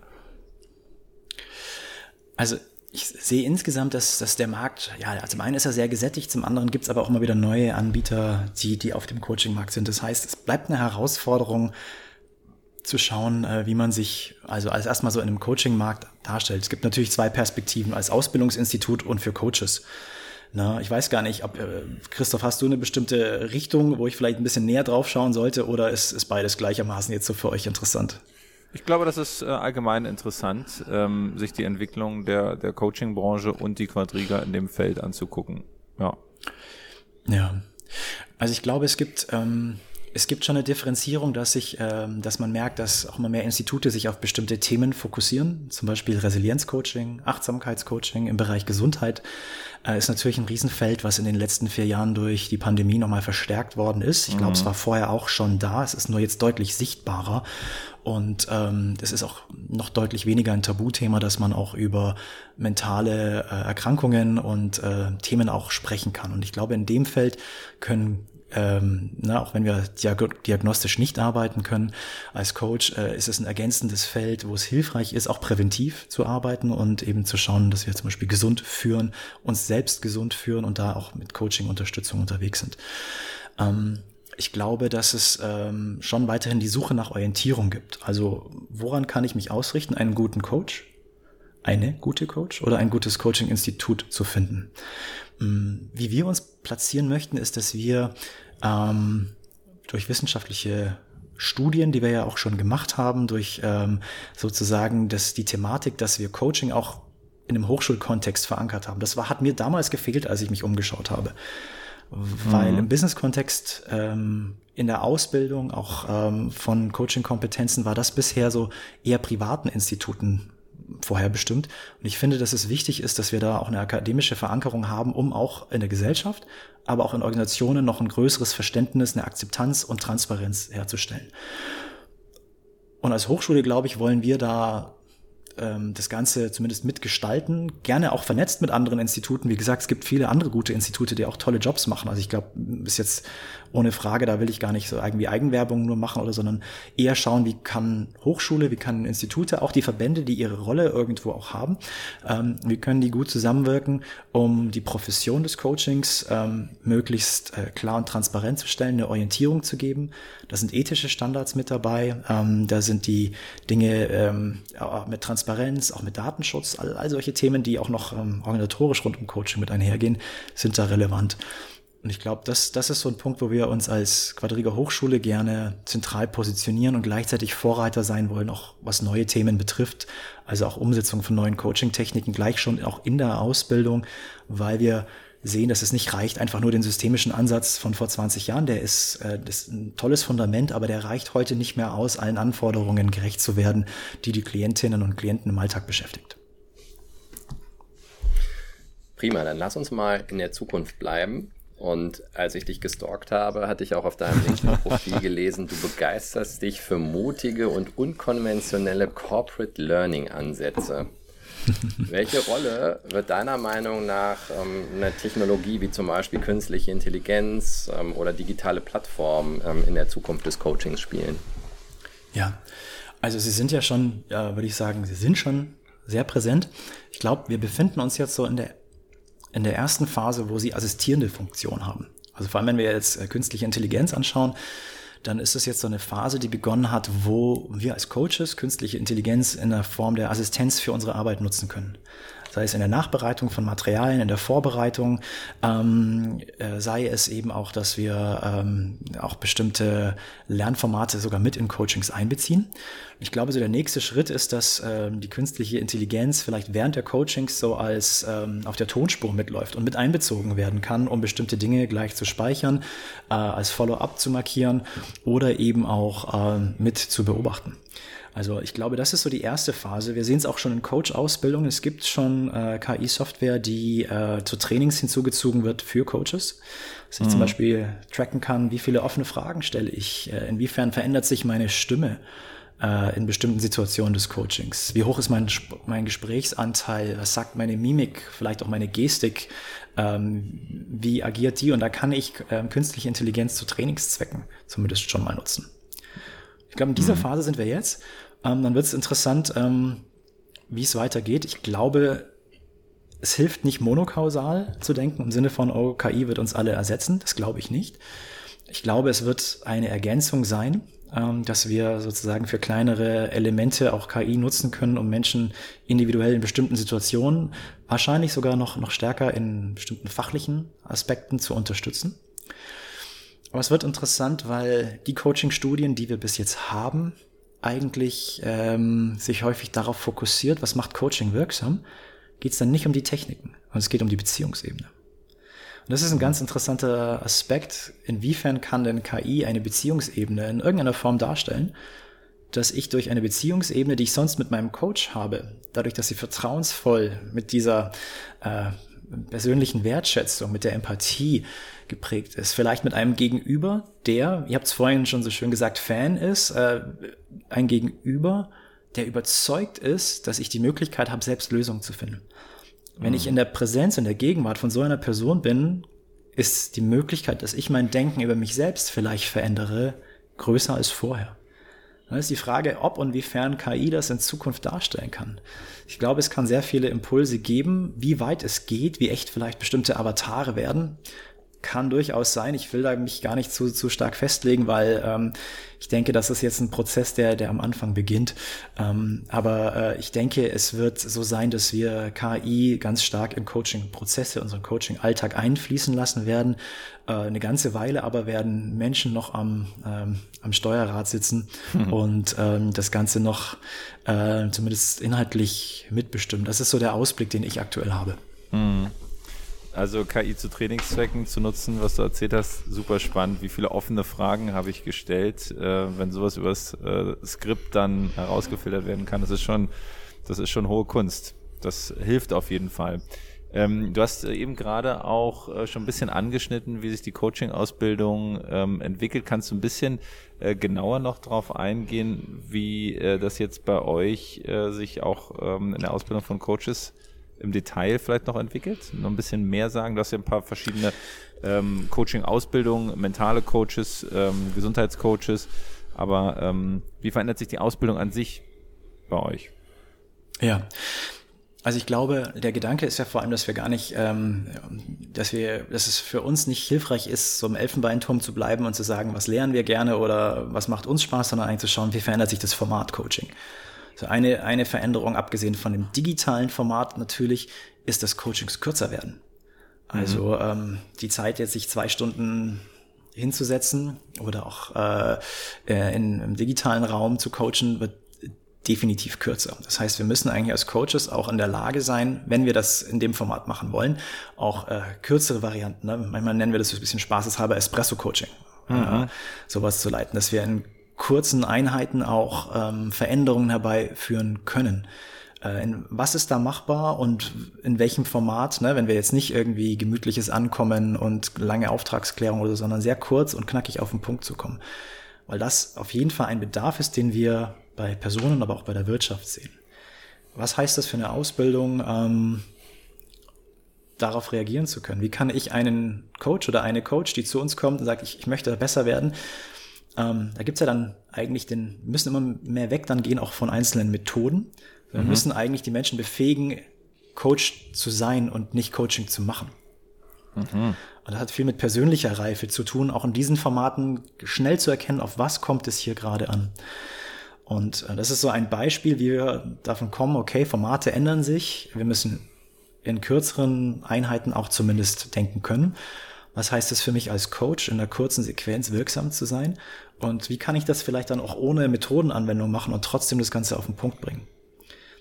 Also ich sehe insgesamt, dass, dass der Markt, ja, zum einen ist er sehr gesättigt, zum anderen gibt es aber auch immer wieder neue Anbieter, die, die auf dem Coaching-Markt sind. Das heißt, es bleibt eine Herausforderung zu schauen, äh, wie man sich also als erstmal so in einem Coaching-Markt darstellt. Es gibt natürlich zwei Perspektiven als Ausbildungsinstitut und für Coaches. Na, ich weiß gar nicht, ob äh, Christoph, hast du eine bestimmte Richtung, wo ich vielleicht ein bisschen näher drauf schauen sollte, oder ist, ist beides gleichermaßen jetzt so für euch interessant? Ich glaube, das ist äh, allgemein interessant, ähm, sich die Entwicklung der, der Coaching-Branche und die Quadriga in dem Feld anzugucken. Ja. Ja. Also ich glaube, es gibt, ähm, es gibt schon eine Differenzierung, dass sich, ähm, dass man merkt, dass auch immer mehr Institute sich auf bestimmte Themen fokussieren. Zum Beispiel Resilienzcoaching, Achtsamkeitscoaching im Bereich Gesundheit äh, ist natürlich ein Riesenfeld, was in den letzten vier Jahren durch die Pandemie nochmal verstärkt worden ist. Ich glaube, mhm. es war vorher auch schon da. Es ist nur jetzt deutlich sichtbarer. Und ähm, es ist auch noch deutlich weniger ein Tabuthema, dass man auch über mentale äh, Erkrankungen und äh, Themen auch sprechen kann. Und ich glaube, in dem Feld können ähm, na, auch wenn wir diagnostisch nicht arbeiten können, als Coach äh, ist es ein ergänzendes Feld, wo es hilfreich ist, auch präventiv zu arbeiten und eben zu schauen, dass wir zum Beispiel gesund führen, uns selbst gesund führen und da auch mit Coaching-Unterstützung unterwegs sind. Ähm, ich glaube, dass es ähm, schon weiterhin die Suche nach Orientierung gibt. Also woran kann ich mich ausrichten, einen guten Coach, eine gute Coach oder ein gutes Coaching-Institut zu finden? Mm, wie wir uns platzieren möchten, ist, dass wir ähm, durch wissenschaftliche Studien, die wir ja auch schon gemacht haben, durch ähm, sozusagen das, die Thematik, dass wir Coaching auch in einem Hochschulkontext verankert haben. Das war, hat mir damals gefehlt, als ich mich umgeschaut habe. Weil mhm. im Business-Kontext, ähm, in der Ausbildung auch ähm, von Coaching-Kompetenzen war das bisher so eher privaten Instituten vorher bestimmt. Und ich finde, dass es wichtig ist, dass wir da auch eine akademische Verankerung haben, um auch in der Gesellschaft, aber auch in Organisationen noch ein größeres Verständnis, eine Akzeptanz und Transparenz herzustellen. Und als Hochschule, glaube ich, wollen wir da ähm, das Ganze zumindest mitgestalten, gerne auch vernetzt mit anderen Instituten. Wie gesagt, es gibt viele andere gute Institute, die auch tolle Jobs machen. Also ich glaube, bis jetzt ohne Frage, da will ich gar nicht so irgendwie Eigenwerbung nur machen oder, sondern eher schauen, wie kann Hochschule, wie kann Institute, auch die Verbände, die ihre Rolle irgendwo auch haben, ähm, wie können die gut zusammenwirken, um die Profession des Coachings ähm, möglichst äh, klar und transparent zu stellen, eine Orientierung zu geben. Da sind ethische Standards mit dabei, ähm, da sind die Dinge ähm, mit Transparenz, auch mit Datenschutz, all, all solche Themen, die auch noch ähm, organisatorisch rund um Coaching mit einhergehen, sind da relevant. Und ich glaube, das, das ist so ein Punkt, wo wir uns als Quadriga Hochschule gerne zentral positionieren und gleichzeitig Vorreiter sein wollen, auch was neue Themen betrifft. Also auch Umsetzung von neuen Coaching-Techniken gleich schon auch in der Ausbildung, weil wir sehen, dass es nicht reicht, einfach nur den systemischen Ansatz von vor 20 Jahren. Der ist, äh, das ist ein tolles Fundament, aber der reicht heute nicht mehr aus, allen Anforderungen gerecht zu werden, die die Klientinnen und Klienten im Alltag beschäftigt. Prima, dann lass uns mal in der Zukunft bleiben. Und als ich dich gestalkt habe, hatte ich auch auf deinem LinkedIn-Profil gelesen, du begeisterst dich für mutige und unkonventionelle Corporate Learning-Ansätze. Welche Rolle wird deiner Meinung nach ähm, eine Technologie wie zum Beispiel künstliche Intelligenz ähm, oder digitale Plattformen ähm, in der Zukunft des Coachings spielen? Ja, also sie sind ja schon, ja, würde ich sagen, sie sind schon sehr präsent. Ich glaube, wir befinden uns jetzt so in der, in der ersten Phase, wo sie assistierende Funktion haben. Also vor allem, wenn wir jetzt äh, künstliche Intelligenz anschauen, dann ist es jetzt so eine Phase, die begonnen hat, wo wir als Coaches künstliche Intelligenz in der Form der Assistenz für unsere Arbeit nutzen können sei es in der Nachbereitung von Materialien, in der Vorbereitung, ähm, äh, sei es eben auch, dass wir ähm, auch bestimmte Lernformate sogar mit in Coachings einbeziehen. Ich glaube, so der nächste Schritt ist, dass ähm, die künstliche Intelligenz vielleicht während der Coachings so als ähm, auf der Tonspur mitläuft und mit einbezogen werden kann, um bestimmte Dinge gleich zu speichern, äh, als Follow-up zu markieren oder eben auch äh, mit zu beobachten. Also ich glaube, das ist so die erste Phase. Wir sehen es auch schon in Coach-Ausbildung. Es gibt schon äh, KI-Software, die äh, zu Trainings hinzugezogen wird für Coaches. Dass ich mhm. zum Beispiel tracken kann, wie viele offene Fragen stelle ich, äh, inwiefern verändert sich meine Stimme äh, in bestimmten Situationen des Coachings. Wie hoch ist mein, mein Gesprächsanteil? Was sagt meine Mimik? Vielleicht auch meine Gestik? Ähm, wie agiert die? Und da kann ich äh, künstliche Intelligenz zu Trainingszwecken zumindest schon mal nutzen. Ich glaube, in dieser mhm. Phase sind wir jetzt. Ähm, dann wird es interessant, ähm, wie es weitergeht. Ich glaube, es hilft nicht monokausal zu denken im Sinne von, oh, KI wird uns alle ersetzen. Das glaube ich nicht. Ich glaube, es wird eine Ergänzung sein, ähm, dass wir sozusagen für kleinere Elemente auch KI nutzen können, um Menschen individuell in bestimmten Situationen, wahrscheinlich sogar noch, noch stärker in bestimmten fachlichen Aspekten zu unterstützen. Aber es wird interessant, weil die Coaching-Studien, die wir bis jetzt haben, eigentlich ähm, sich häufig darauf fokussiert, was macht Coaching wirksam, geht es dann nicht um die Techniken, sondern es geht um die Beziehungsebene. Und das ist ein ganz interessanter Aspekt. Inwiefern kann denn KI eine Beziehungsebene in irgendeiner Form darstellen, dass ich durch eine Beziehungsebene, die ich sonst mit meinem Coach habe, dadurch, dass sie vertrauensvoll mit dieser äh, persönlichen Wertschätzung, mit der Empathie geprägt ist. Vielleicht mit einem Gegenüber, der, ihr habt es vorhin schon so schön gesagt, Fan ist, äh, ein Gegenüber, der überzeugt ist, dass ich die Möglichkeit habe, selbst Lösungen zu finden. Wenn mhm. ich in der Präsenz, in der Gegenwart von so einer Person bin, ist die Möglichkeit, dass ich mein Denken über mich selbst vielleicht verändere, größer als vorher. Dann ist die Frage, ob und wiefern KI das in Zukunft darstellen kann. Ich glaube, es kann sehr viele Impulse geben, wie weit es geht, wie echt vielleicht bestimmte Avatare werden kann durchaus sein. Ich will da mich gar nicht zu, zu stark festlegen, weil ähm, ich denke, das ist jetzt ein Prozess, der, der am Anfang beginnt. Ähm, aber äh, ich denke, es wird so sein, dass wir KI ganz stark in Coaching-Prozesse, unseren Coaching-Alltag einfließen lassen werden. Äh, eine ganze Weile aber werden Menschen noch am, ähm, am Steuerrad sitzen mhm. und ähm, das Ganze noch äh, zumindest inhaltlich mitbestimmen. Das ist so der Ausblick, den ich aktuell habe. Mhm. Also KI zu Trainingszwecken zu nutzen, was du erzählt hast, super spannend. Wie viele offene Fragen habe ich gestellt, äh, wenn sowas übers äh, Skript dann herausgefiltert werden kann. Das ist schon, das ist schon hohe Kunst. Das hilft auf jeden Fall. Ähm, du hast eben gerade auch äh, schon ein bisschen angeschnitten, wie sich die Coaching-Ausbildung ähm, entwickelt. Kannst du ein bisschen äh, genauer noch darauf eingehen, wie äh, das jetzt bei euch äh, sich auch ähm, in der Ausbildung von Coaches im Detail vielleicht noch entwickelt? Noch ein bisschen mehr sagen? Du hast ja ein paar verschiedene ähm, Coaching-Ausbildungen, mentale Coaches, ähm, Gesundheitscoaches. Aber ähm, wie verändert sich die Ausbildung an sich bei euch? Ja. Also ich glaube, der Gedanke ist ja vor allem, dass wir gar nicht, ähm, dass wir, dass es für uns nicht hilfreich ist, so im Elfenbeinturm zu bleiben und zu sagen, was lernen wir gerne oder was macht uns Spaß, sondern eigentlich zu schauen, wie verändert sich das Format Coaching. So eine, eine Veränderung, abgesehen von dem digitalen Format natürlich, ist, dass Coachings kürzer werden. Also mhm. ähm, die Zeit jetzt sich zwei Stunden hinzusetzen oder auch äh, äh, in, im digitalen Raum zu coachen, wird definitiv kürzer. Das heißt, wir müssen eigentlich als Coaches auch in der Lage sein, wenn wir das in dem Format machen wollen, auch äh, kürzere Varianten, ne? manchmal nennen wir das so ein bisschen spaßeshalber Espresso-Coaching, mhm. äh, sowas zu leiten, dass wir in kurzen Einheiten auch ähm, Veränderungen herbeiführen können. Äh, in, was ist da machbar und in welchem Format, ne, wenn wir jetzt nicht irgendwie gemütliches Ankommen und lange Auftragsklärung oder so, sondern sehr kurz und knackig auf den Punkt zu kommen. Weil das auf jeden Fall ein Bedarf ist, den wir bei Personen, aber auch bei der Wirtschaft sehen. Was heißt das für eine Ausbildung, ähm, darauf reagieren zu können? Wie kann ich einen Coach oder eine Coach, die zu uns kommt und sagt, ich, ich möchte besser werden, ähm, da gibt's ja dann eigentlich den, müssen immer mehr weg dann gehen auch von einzelnen Methoden. Wir mhm. müssen eigentlich die Menschen befähigen, Coach zu sein und nicht Coaching zu machen. Mhm. Und das hat viel mit persönlicher Reife zu tun, auch in diesen Formaten schnell zu erkennen, auf was kommt es hier gerade an. Und äh, das ist so ein Beispiel, wie wir davon kommen, okay, Formate ändern sich, wir müssen in kürzeren Einheiten auch zumindest denken können. Was heißt es für mich als Coach, in einer kurzen Sequenz wirksam zu sein? Und wie kann ich das vielleicht dann auch ohne Methodenanwendung machen und trotzdem das Ganze auf den Punkt bringen?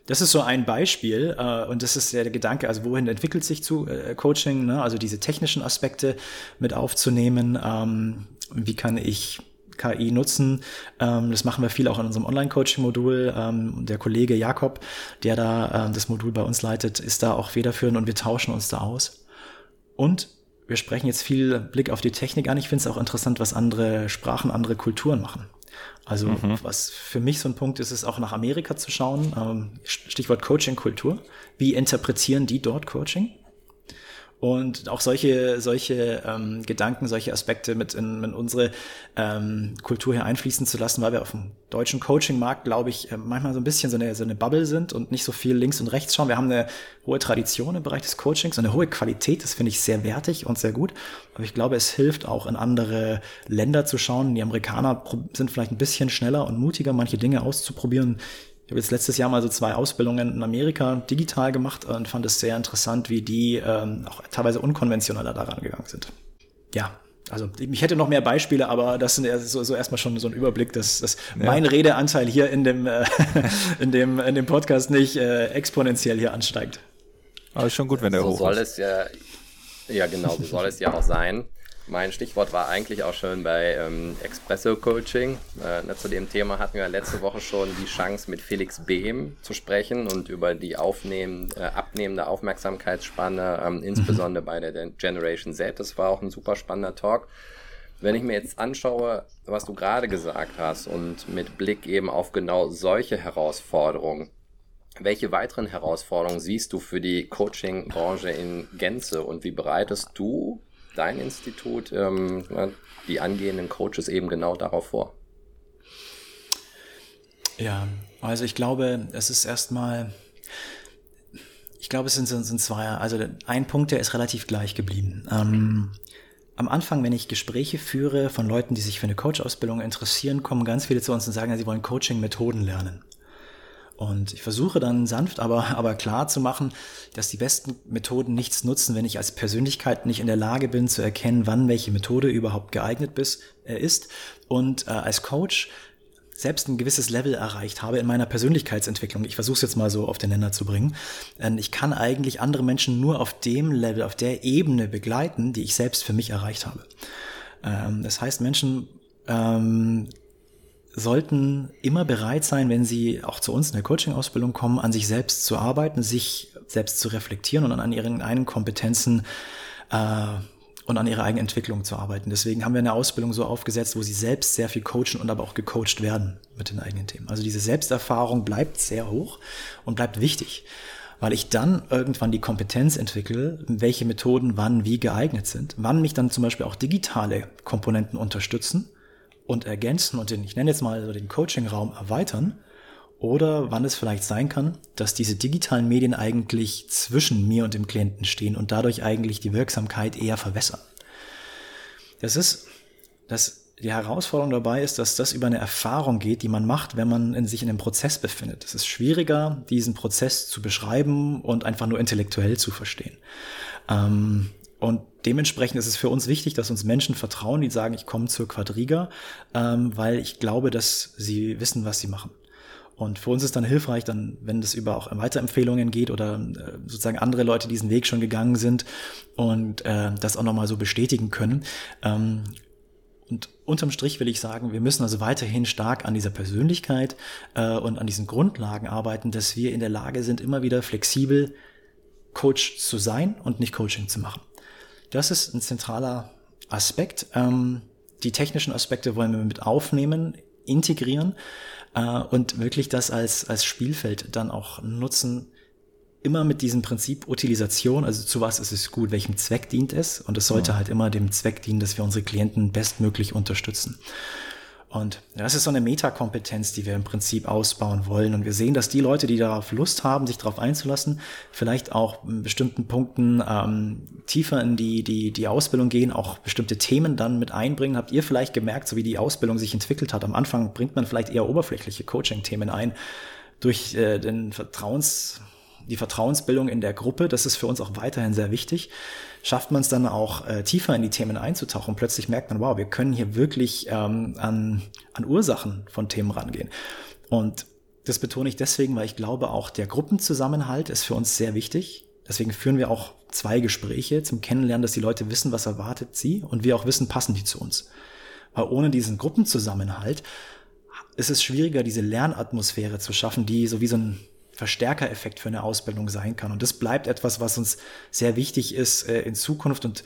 Das ist so ein Beispiel äh, und das ist der Gedanke, also wohin entwickelt sich zu äh, Coaching, ne? also diese technischen Aspekte mit aufzunehmen. Ähm, wie kann ich KI nutzen. Ähm, das machen wir viel auch in unserem Online-Coaching-Modul. Ähm, der Kollege Jakob, der da äh, das Modul bei uns leitet, ist da auch federführend und wir tauschen uns da aus. Und wir sprechen jetzt viel Blick auf die Technik an. Ich finde es auch interessant, was andere Sprachen, andere Kulturen machen. Also mhm. was für mich so ein Punkt ist, ist auch nach Amerika zu schauen. Ähm, Stichwort Coaching-Kultur. Wie interpretieren die dort Coaching? Und auch solche, solche ähm, Gedanken, solche Aspekte mit in, in unsere ähm, Kultur hier einfließen zu lassen, weil wir auf dem deutschen Coaching-Markt, glaube ich, äh, manchmal so ein bisschen so eine, so eine Bubble sind und nicht so viel links und rechts schauen. Wir haben eine hohe Tradition im Bereich des Coachings, eine hohe Qualität, das finde ich sehr wertig und sehr gut. Aber ich glaube, es hilft auch in andere Länder zu schauen. Die Amerikaner sind vielleicht ein bisschen schneller und mutiger, manche Dinge auszuprobieren ich habe jetzt letztes Jahr mal so zwei Ausbildungen in Amerika digital gemacht und fand es sehr interessant, wie die ähm, auch teilweise unkonventioneller daran gegangen sind. Ja, also ich hätte noch mehr Beispiele, aber das sind so, so erstmal schon so ein Überblick, dass, dass ja. mein Redeanteil hier in dem, äh, in dem, in dem Podcast nicht äh, exponentiell hier ansteigt. Aber ist schon gut, wenn der so hoch soll ist. es ja, ja genau, so soll es ja auch sein. Mein Stichwort war eigentlich auch schon bei ähm, Espresso Coaching. Äh, zu dem Thema hatten wir letzte Woche schon die Chance, mit Felix Behm zu sprechen und über die aufnehmen, äh, abnehmende Aufmerksamkeitsspanne, ähm, insbesondere bei der Generation Z. Das war auch ein super spannender Talk. Wenn ich mir jetzt anschaue, was du gerade gesagt hast und mit Blick eben auf genau solche Herausforderungen, welche weiteren Herausforderungen siehst du für die Coaching-Branche in Gänze und wie bereitest du dein Institut ähm, die angehenden Coaches eben genau darauf vor? Ja, also ich glaube, es ist erstmal, ich glaube, es sind, sind zwei, also ein Punkt, der ist relativ gleich geblieben. Ähm, am Anfang, wenn ich Gespräche führe von Leuten, die sich für eine Coach-Ausbildung interessieren, kommen ganz viele zu uns und sagen, sie wollen Coaching-Methoden lernen. Und ich versuche dann sanft, aber, aber klar zu machen, dass die besten Methoden nichts nutzen, wenn ich als Persönlichkeit nicht in der Lage bin zu erkennen, wann welche Methode überhaupt geeignet bis, äh, ist. Und äh, als Coach selbst ein gewisses Level erreicht habe in meiner Persönlichkeitsentwicklung. Ich versuche es jetzt mal so auf den Nenner zu bringen. Ich kann eigentlich andere Menschen nur auf dem Level, auf der Ebene begleiten, die ich selbst für mich erreicht habe. Ähm, das heißt, Menschen ähm, sollten immer bereit sein, wenn sie auch zu uns in der Coaching-Ausbildung kommen, an sich selbst zu arbeiten, sich selbst zu reflektieren und an ihren eigenen Kompetenzen äh, und an ihrer eigenen Entwicklung zu arbeiten. Deswegen haben wir eine Ausbildung so aufgesetzt, wo sie selbst sehr viel coachen und aber auch gecoacht werden mit den eigenen Themen. Also diese Selbsterfahrung bleibt sehr hoch und bleibt wichtig, weil ich dann irgendwann die Kompetenz entwickle, welche Methoden wann wie geeignet sind, wann mich dann zum Beispiel auch digitale Komponenten unterstützen und ergänzen und den, ich nenne jetzt mal so den Coaching-Raum erweitern oder wann es vielleicht sein kann, dass diese digitalen Medien eigentlich zwischen mir und dem Klienten stehen und dadurch eigentlich die Wirksamkeit eher verwässern. Das ist, dass die Herausforderung dabei ist, dass das über eine Erfahrung geht, die man macht, wenn man in sich in einem Prozess befindet. Es ist schwieriger, diesen Prozess zu beschreiben und einfach nur intellektuell zu verstehen. Ähm, und dementsprechend ist es für uns wichtig, dass uns Menschen vertrauen, die sagen, ich komme zur Quadriga, ähm, weil ich glaube, dass sie wissen, was sie machen. Und für uns ist dann hilfreich, dann, wenn das über auch Weiterempfehlungen geht oder äh, sozusagen andere Leute diesen Weg schon gegangen sind und äh, das auch nochmal so bestätigen können. Ähm, Und unterm Strich will ich sagen, wir müssen also weiterhin stark an dieser Persönlichkeit äh, und an diesen Grundlagen arbeiten, dass wir in der Lage sind, immer wieder flexibel Coach zu sein und nicht Coaching zu machen. Das ist ein zentraler Aspekt. Ähm, die technischen Aspekte wollen wir mit aufnehmen, integrieren äh, und wirklich das als, als Spielfeld dann auch nutzen, immer mit diesem Prinzip Utilisation, also zu was ist es gut, welchem Zweck dient es und es sollte ja. halt immer dem Zweck dienen, dass wir unsere Klienten bestmöglich unterstützen. Und das ist so eine Metakompetenz, die wir im Prinzip ausbauen wollen. Und wir sehen, dass die Leute, die darauf Lust haben, sich darauf einzulassen, vielleicht auch in bestimmten Punkten ähm, tiefer in die, die, die Ausbildung gehen, auch bestimmte Themen dann mit einbringen. Habt ihr vielleicht gemerkt, so wie die Ausbildung sich entwickelt hat? Am Anfang bringt man vielleicht eher oberflächliche Coaching-Themen ein durch äh, den Vertrauens die Vertrauensbildung in der Gruppe, das ist für uns auch weiterhin sehr wichtig. Schafft man es dann auch äh, tiefer in die Themen einzutauchen, plötzlich merkt man, wow, wir können hier wirklich ähm, an, an Ursachen von Themen rangehen. Und das betone ich deswegen, weil ich glaube, auch der Gruppenzusammenhalt ist für uns sehr wichtig. Deswegen führen wir auch zwei Gespräche zum Kennenlernen, dass die Leute wissen, was erwartet sie und wir auch wissen, passen die zu uns. Weil ohne diesen Gruppenzusammenhalt ist es schwieriger, diese Lernatmosphäre zu schaffen, die so wie so ein Verstärkereffekt für eine Ausbildung sein kann. Und das bleibt etwas, was uns sehr wichtig ist äh, in Zukunft. Und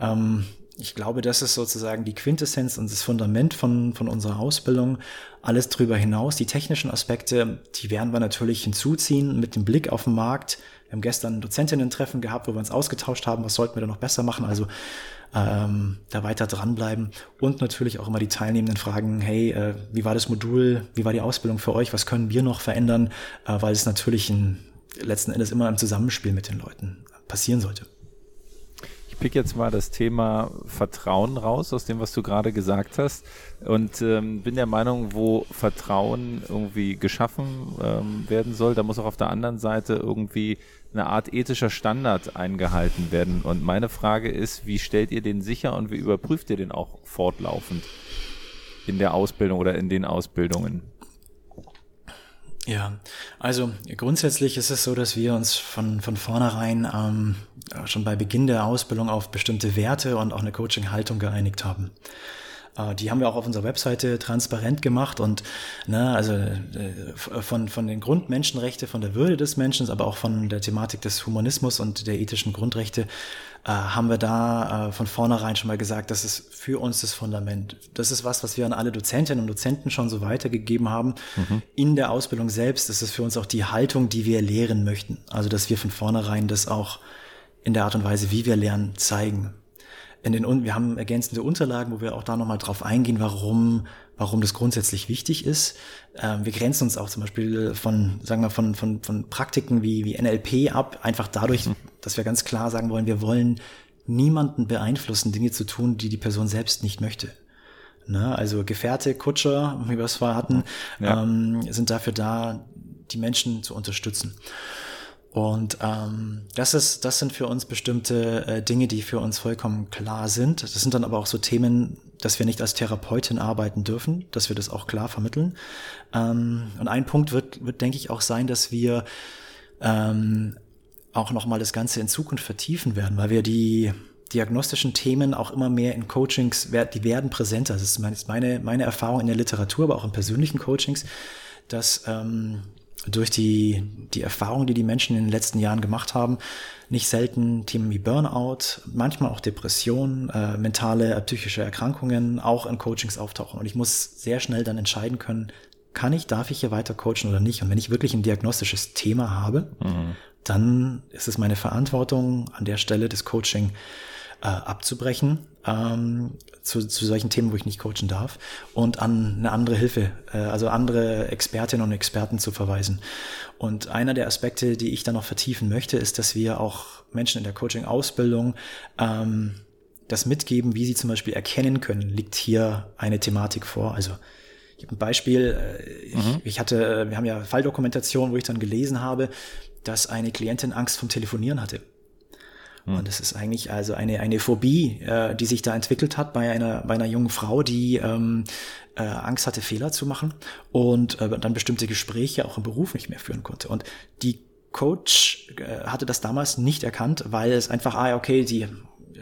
ähm, ich glaube, das ist sozusagen die Quintessenz und das Fundament von, von unserer Ausbildung. Alles darüber hinaus, die technischen Aspekte, die werden wir natürlich hinzuziehen mit dem Blick auf den Markt. Wir haben gestern ein Dozentinnen-Treffen gehabt, wo wir uns ausgetauscht haben, was sollten wir da noch besser machen. Also ähm, da weiter dranbleiben. Und natürlich auch immer die Teilnehmenden fragen, hey, äh, wie war das Modul, wie war die Ausbildung für euch, was können wir noch verändern, äh, weil es natürlich ein, letzten Endes immer im Zusammenspiel mit den Leuten passieren sollte. Ich pick jetzt mal das Thema Vertrauen raus aus dem, was du gerade gesagt hast. Und ähm, bin der Meinung, wo Vertrauen irgendwie geschaffen ähm, werden soll, da muss auch auf der anderen Seite irgendwie eine Art ethischer Standard eingehalten werden. Und meine Frage ist, wie stellt ihr den sicher und wie überprüft ihr den auch fortlaufend in der Ausbildung oder in den Ausbildungen? Ja, also grundsätzlich ist es so, dass wir uns von, von vornherein ähm, schon bei Beginn der Ausbildung auf bestimmte Werte und auch eine Coaching-Haltung geeinigt haben. Äh, die haben wir auch auf unserer Webseite transparent gemacht und ne, also äh, von, von den Grundmenschenrechte, von der Würde des Menschen, aber auch von der Thematik des Humanismus und der ethischen Grundrechte äh, haben wir da von vornherein schon mal gesagt, das ist für uns das Fundament. Das ist was, was wir an alle Dozentinnen und Dozenten schon so weitergegeben haben. Mhm. In der Ausbildung selbst das ist für uns auch die Haltung, die wir lehren möchten. Also dass wir von vornherein das auch in der Art und Weise, wie wir lernen, zeigen in den, wir haben ergänzende Unterlagen, wo wir auch da nochmal drauf eingehen, warum, warum das grundsätzlich wichtig ist. Ähm, wir grenzen uns auch zum Beispiel von, sagen wir, von, von, von Praktiken wie, wie NLP ab, einfach dadurch, mhm. dass wir ganz klar sagen wollen, wir wollen niemanden beeinflussen, Dinge zu tun, die die Person selbst nicht möchte. Ne? Also Gefährte, Kutscher, wie wir es vorher hatten, ja. ähm, sind dafür da, die Menschen zu unterstützen. Und ähm, das ist, das sind für uns bestimmte äh, Dinge, die für uns vollkommen klar sind. Das sind dann aber auch so Themen, dass wir nicht als Therapeutin arbeiten dürfen, dass wir das auch klar vermitteln. Ähm, und ein Punkt wird, wird, denke ich, auch sein, dass wir ähm, auch nochmal das Ganze in Zukunft vertiefen werden, weil wir die diagnostischen Themen auch immer mehr in Coachings, die werden präsenter. Das ist meine, meine Erfahrung in der Literatur, aber auch in persönlichen Coachings, dass ähm, durch die, die Erfahrung, die die Menschen in den letzten Jahren gemacht haben, nicht selten Themen wie Burnout, manchmal auch Depressionen, äh, mentale, psychische Erkrankungen auch in Coachings auftauchen. Und ich muss sehr schnell dann entscheiden können, kann ich, darf ich hier weiter coachen oder nicht? Und wenn ich wirklich ein diagnostisches Thema habe, mhm. dann ist es meine Verantwortung, an der Stelle das Coaching äh, abzubrechen ähm, zu, zu solchen Themen, wo ich nicht coachen darf und an eine andere Hilfe, äh, also andere Expertinnen und Experten zu verweisen. Und einer der Aspekte, die ich dann noch vertiefen möchte, ist, dass wir auch Menschen in der Coaching-Ausbildung ähm, das mitgeben, wie sie zum Beispiel erkennen können, liegt hier eine Thematik vor. Also ich habe ein Beispiel, äh, ich, mhm. ich hatte, wir haben ja Falldokumentation, wo ich dann gelesen habe, dass eine Klientin Angst vom Telefonieren hatte. Hm. Und es ist eigentlich also eine, eine Phobie, äh, die sich da entwickelt hat bei einer, bei einer jungen Frau, die ähm, äh, Angst hatte, Fehler zu machen und äh, dann bestimmte Gespräche auch im Beruf nicht mehr führen konnte. Und die Coach äh, hatte das damals nicht erkannt, weil es einfach, ah, okay, die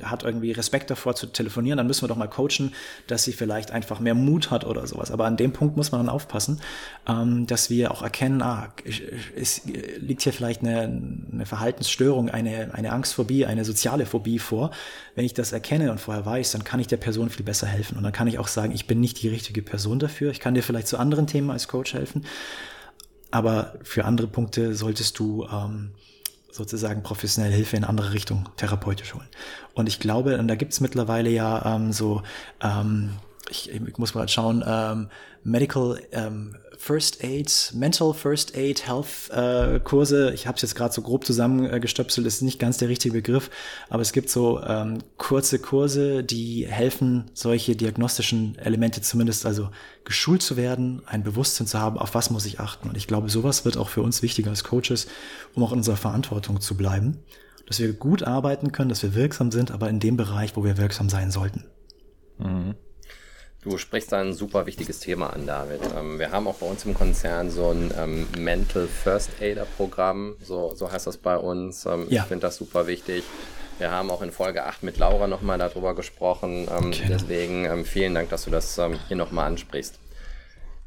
hat irgendwie Respekt davor zu telefonieren, dann müssen wir doch mal coachen, dass sie vielleicht einfach mehr Mut hat oder sowas. Aber an dem Punkt muss man dann aufpassen, ähm, dass wir auch erkennen, ah, es liegt hier vielleicht eine, eine Verhaltensstörung, eine, eine Angstphobie, eine soziale Phobie vor. Wenn ich das erkenne und vorher weiß, dann kann ich der Person viel besser helfen. Und dann kann ich auch sagen, ich bin nicht die richtige Person dafür. Ich kann dir vielleicht zu anderen Themen als Coach helfen. Aber für andere Punkte solltest du ähm, sozusagen professionelle Hilfe in andere Richtung therapeutisch holen. Und ich glaube, und da gibt's mittlerweile ja ähm, so, ähm, ich, ich muss mal schauen, ähm, Medical ähm, First Aid, Mental First Aid, Health äh, Kurse. Ich habe es jetzt gerade so grob zusammengestöpselt, ist nicht ganz der richtige Begriff, aber es gibt so ähm, kurze Kurse, die helfen, solche diagnostischen Elemente zumindest also geschult zu werden, ein Bewusstsein zu haben, auf was muss ich achten. Und ich glaube, sowas wird auch für uns wichtiger als Coaches, um auch in unserer Verantwortung zu bleiben, dass wir gut arbeiten können, dass wir wirksam sind, aber in dem Bereich, wo wir wirksam sein sollten. Mhm. Du sprichst da ein super wichtiges Thema an, David. Ähm, wir haben auch bei uns im Konzern so ein ähm, Mental First Aider Programm, so, so heißt das bei uns. Ähm, ja. Ich finde das super wichtig. Wir haben auch in Folge 8 mit Laura nochmal darüber gesprochen. Ähm, okay. Deswegen ähm, vielen Dank, dass du das ähm, hier nochmal ansprichst.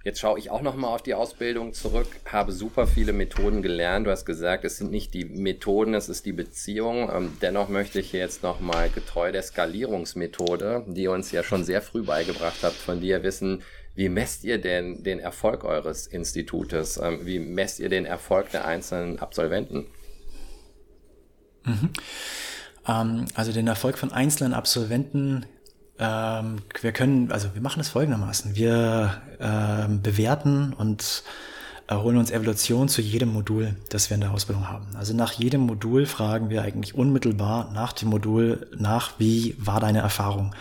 Jetzt schaue ich auch nochmal auf die Ausbildung zurück, habe super viele Methoden gelernt. Du hast gesagt, es sind nicht die Methoden, es ist die Beziehung. Ähm, dennoch möchte ich jetzt nochmal getreu der Skalierungsmethode, die uns ja schon sehr früh beigebracht habt, von dir wissen, wie messt ihr denn den Erfolg eures Institutes? Ähm, wie messt ihr den Erfolg der einzelnen Absolventen? Mhm. Ähm, also den Erfolg von einzelnen Absolventen ähm, wir können, also wir machen es folgendermaßen. Wir ähm, bewerten und holen uns Evaluation zu jedem Modul, das wir in der Ausbildung haben. Also nach jedem Modul fragen wir eigentlich unmittelbar nach dem Modul nach, wie war deine Erfahrung?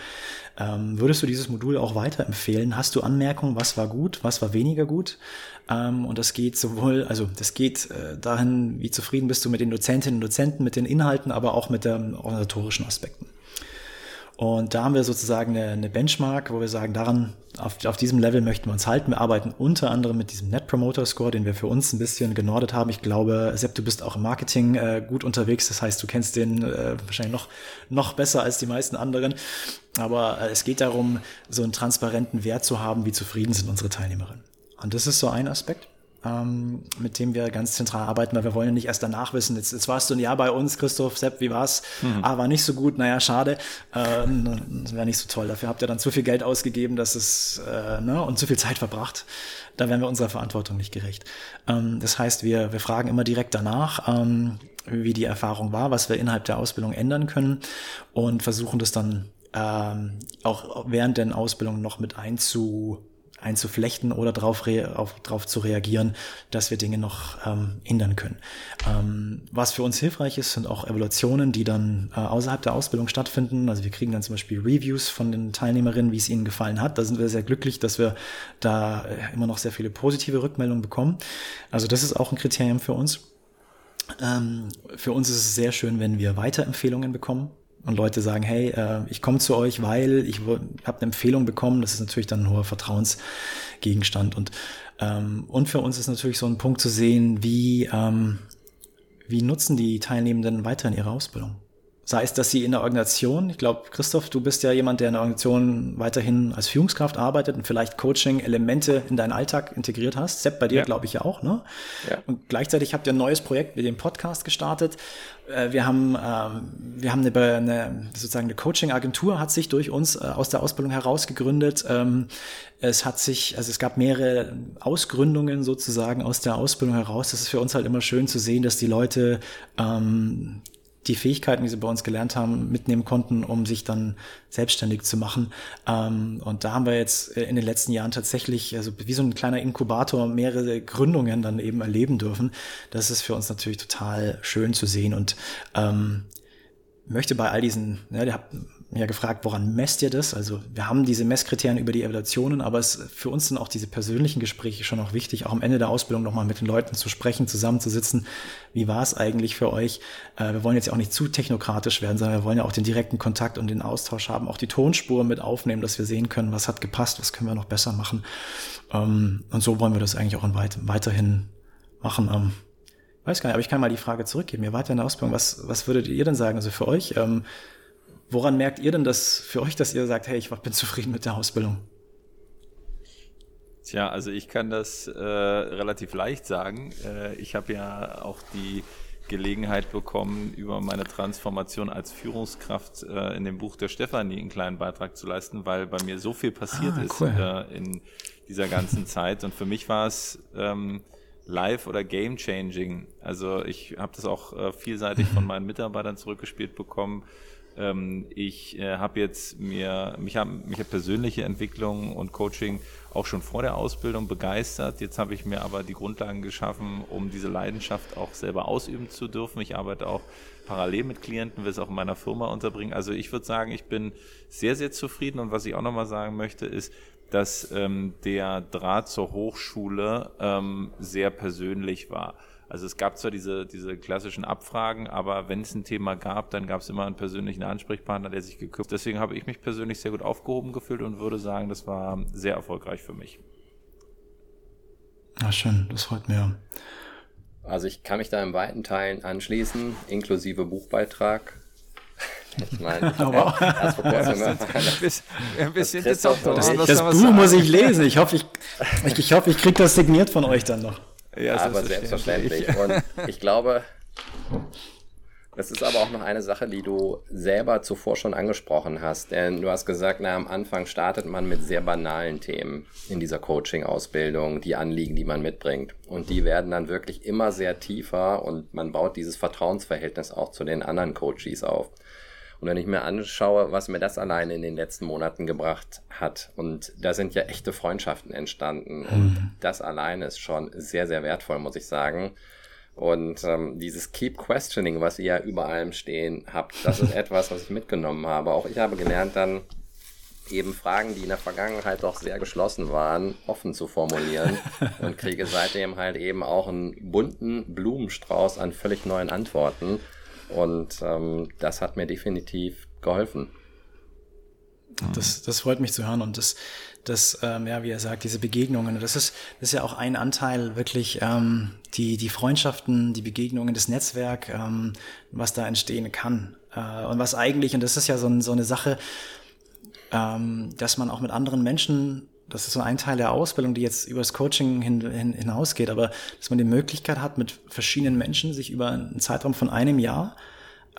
Ähm, würdest du dieses Modul auch weiterempfehlen? Hast du Anmerkungen, was war gut, was war weniger gut? Ähm, und das geht sowohl, also das geht äh, dahin, wie zufrieden bist du mit den Dozentinnen und Dozenten, mit den Inhalten, aber auch mit den organisatorischen Aspekten. Und da haben wir sozusagen eine, eine Benchmark, wo wir sagen, daran, auf, auf diesem Level möchten wir uns halten. Wir arbeiten unter anderem mit diesem Net Promoter Score, den wir für uns ein bisschen genordet haben. Ich glaube, Sepp, du bist auch im Marketing äh, gut unterwegs. Das heißt, du kennst den äh, wahrscheinlich noch, noch besser als die meisten anderen. Aber äh, es geht darum, so einen transparenten Wert zu haben, wie zufrieden sind unsere Teilnehmerinnen. Und das ist so ein Aspekt ähm, mit dem wir ganz zentral arbeiten, weil wir wollen ja nicht erst danach wissen, jetzt, jetzt warst du ein Jahr bei uns, Christoph, Sepp, wie war's? Mhm. Ah, war nicht so gut, naja, schade. Ähm, das wäre nicht so toll. Dafür habt ihr dann zu viel Geld ausgegeben, dass es äh, ne, und zu viel Zeit verbracht. Da wären wir unserer Verantwortung nicht gerecht. Ähm, das heißt, wir, wir fragen immer direkt danach, ähm, wie die Erfahrung war, was wir innerhalb der Ausbildung ändern können und versuchen das dann ähm, auch während der Ausbildung noch mit einzu einzuflechten oder darauf auf, drauf zu reagieren, dass wir Dinge noch ähm, hindern können. Ähm, was für uns hilfreich ist, sind auch Evaluationen, die dann äh, außerhalb der Ausbildung stattfinden. Also wir kriegen dann zum Beispiel Reviews von den Teilnehmerinnen, wie es ihnen gefallen hat. Da sind wir sehr glücklich, dass wir da äh, immer noch sehr viele positive Rückmeldungen bekommen. Also das ist auch ein Kriterium für uns. Ähm, für uns ist es sehr schön, wenn wir Weiterempfehlungen bekommen und Leute sagen, hey, äh, ich komme zu euch, weil ich habe eine Empfehlung bekommen, das ist natürlich dann ein hoher Vertrauensgegenstand. Und, ähm, und für uns ist natürlich so ein Punkt zu sehen, wie, ähm, wie nutzen die Teilnehmenden weiterhin ihre Ausbildung? Sei es, dass sie in der Organisation, ich glaube, Christoph, du bist ja jemand, der in der Organisation weiterhin als Führungskraft arbeitet und vielleicht Coaching-Elemente in deinen Alltag integriert hast. Sepp, bei dir ja. glaube ich ja auch, ne? Ja. Und gleichzeitig habt ihr ein neues Projekt mit dem Podcast gestartet. Äh, wir haben, ähm, wir haben eine, eine sozusagen eine Coaching-Agentur hat sich durch uns äh, aus der Ausbildung heraus gegründet. Ähm, es hat sich, also es gab mehrere Ausgründungen sozusagen aus der Ausbildung heraus. Das ist für uns halt immer schön zu sehen, dass die Leute ähm, die Fähigkeiten, die sie bei uns gelernt haben, mitnehmen konnten, um sich dann selbstständig zu machen. Ähm, und da haben wir jetzt in den letzten Jahren tatsächlich, also wie so ein kleiner Inkubator, mehrere Gründungen dann eben erleben dürfen. Das ist für uns natürlich total schön zu sehen und ähm, möchte bei all diesen, ja, ihr habt ja gefragt, woran messt ihr das? Also wir haben diese Messkriterien über die Evaluationen, aber es, für uns sind auch diese persönlichen Gespräche schon auch wichtig, auch am Ende der Ausbildung nochmal mit den Leuten zu sprechen, zusammenzusitzen. Wie war es eigentlich für euch? Äh, wir wollen jetzt ja auch nicht zu technokratisch werden, sondern wir wollen ja auch den direkten Kontakt und den Austausch haben, auch die Tonspur mit aufnehmen, dass wir sehen können, was hat gepasst, was können wir noch besser machen. Ähm, und so wollen wir das eigentlich auch weit, weiterhin machen. Ähm, weiß gar nicht, aber ich kann mal die Frage zurückgeben. Ihr wart ja in der Ausbildung. Was, was würdet ihr denn sagen? Also für euch, ähm, woran merkt ihr denn das für euch, dass ihr sagt, hey, ich bin zufrieden mit der Ausbildung? Tja, also ich kann das äh, relativ leicht sagen. Äh, ich habe ja auch die Gelegenheit bekommen, über meine Transformation als Führungskraft äh, in dem Buch der Stefanie einen kleinen Beitrag zu leisten, weil bei mir so viel passiert ah, cool. ist äh, in dieser ganzen Zeit. Und für mich war es ähm, live oder game changing. Also ich habe das auch äh, vielseitig von meinen Mitarbeitern zurückgespielt bekommen. Ähm, ich äh, habe jetzt mir, mich haben mich hat persönliche Entwicklung und Coaching auch schon vor der Ausbildung begeistert. Jetzt habe ich mir aber die Grundlagen geschaffen, um diese Leidenschaft auch selber ausüben zu dürfen. Ich arbeite auch parallel mit Klienten, will es auch in meiner Firma unterbringen. Also ich würde sagen, ich bin sehr, sehr zufrieden. Und was ich auch nochmal sagen möchte, ist, dass ähm, der Draht zur Hochschule ähm, sehr persönlich war. Also es gab zwar diese, diese klassischen Abfragen, aber wenn es ein Thema gab, dann gab es immer einen persönlichen Ansprechpartner, der sich gekümmert Deswegen habe ich mich persönlich sehr gut aufgehoben gefühlt und würde sagen, das war sehr erfolgreich für mich. Ah, schön, das freut mich. Also ich kann mich da in weiten Teilen anschließen, inklusive Buchbeitrag. Ich meine, aber erst vor kurzem ein bisschen das, das, das, das Buch muss ich lesen. Ich hoffe, ich, ich, ich, hoffe, ich kriege das signiert von euch dann noch. Ja, aber selbstverständlich. Und ich glaube, das ist aber auch noch eine Sache, die du selber zuvor schon angesprochen hast. Denn du hast gesagt, na, am Anfang startet man mit sehr banalen Themen in dieser Coaching-Ausbildung, die Anliegen, die man mitbringt. Und die werden dann wirklich immer sehr tiefer und man baut dieses Vertrauensverhältnis auch zu den anderen Coaches auf. Und wenn ich mir anschaue, was mir das alleine in den letzten Monaten gebracht hat, und da sind ja echte Freundschaften entstanden. Mhm. Und das alleine ist schon sehr, sehr wertvoll, muss ich sagen. Und ähm, dieses Keep Questioning, was ihr ja überall im Stehen habt, das ist etwas, was ich mitgenommen habe. Auch ich habe gelernt, dann eben Fragen, die in der Vergangenheit doch sehr geschlossen waren, offen zu formulieren und kriege seitdem halt eben auch einen bunten Blumenstrauß an völlig neuen Antworten. Und ähm, das hat mir definitiv geholfen. Das, das freut mich zu hören und das, das ähm, ja, wie er sagt, diese Begegnungen, das ist, das ist ja auch ein Anteil wirklich, ähm, die, die Freundschaften, die Begegnungen, das Netzwerk, ähm, was da entstehen kann. Äh, und was eigentlich, und das ist ja so, so eine Sache, ähm, dass man auch mit anderen Menschen das ist so ein Teil der Ausbildung, die jetzt über das Coaching hin, hin, hinausgeht, aber dass man die Möglichkeit hat, mit verschiedenen Menschen sich über einen Zeitraum von einem Jahr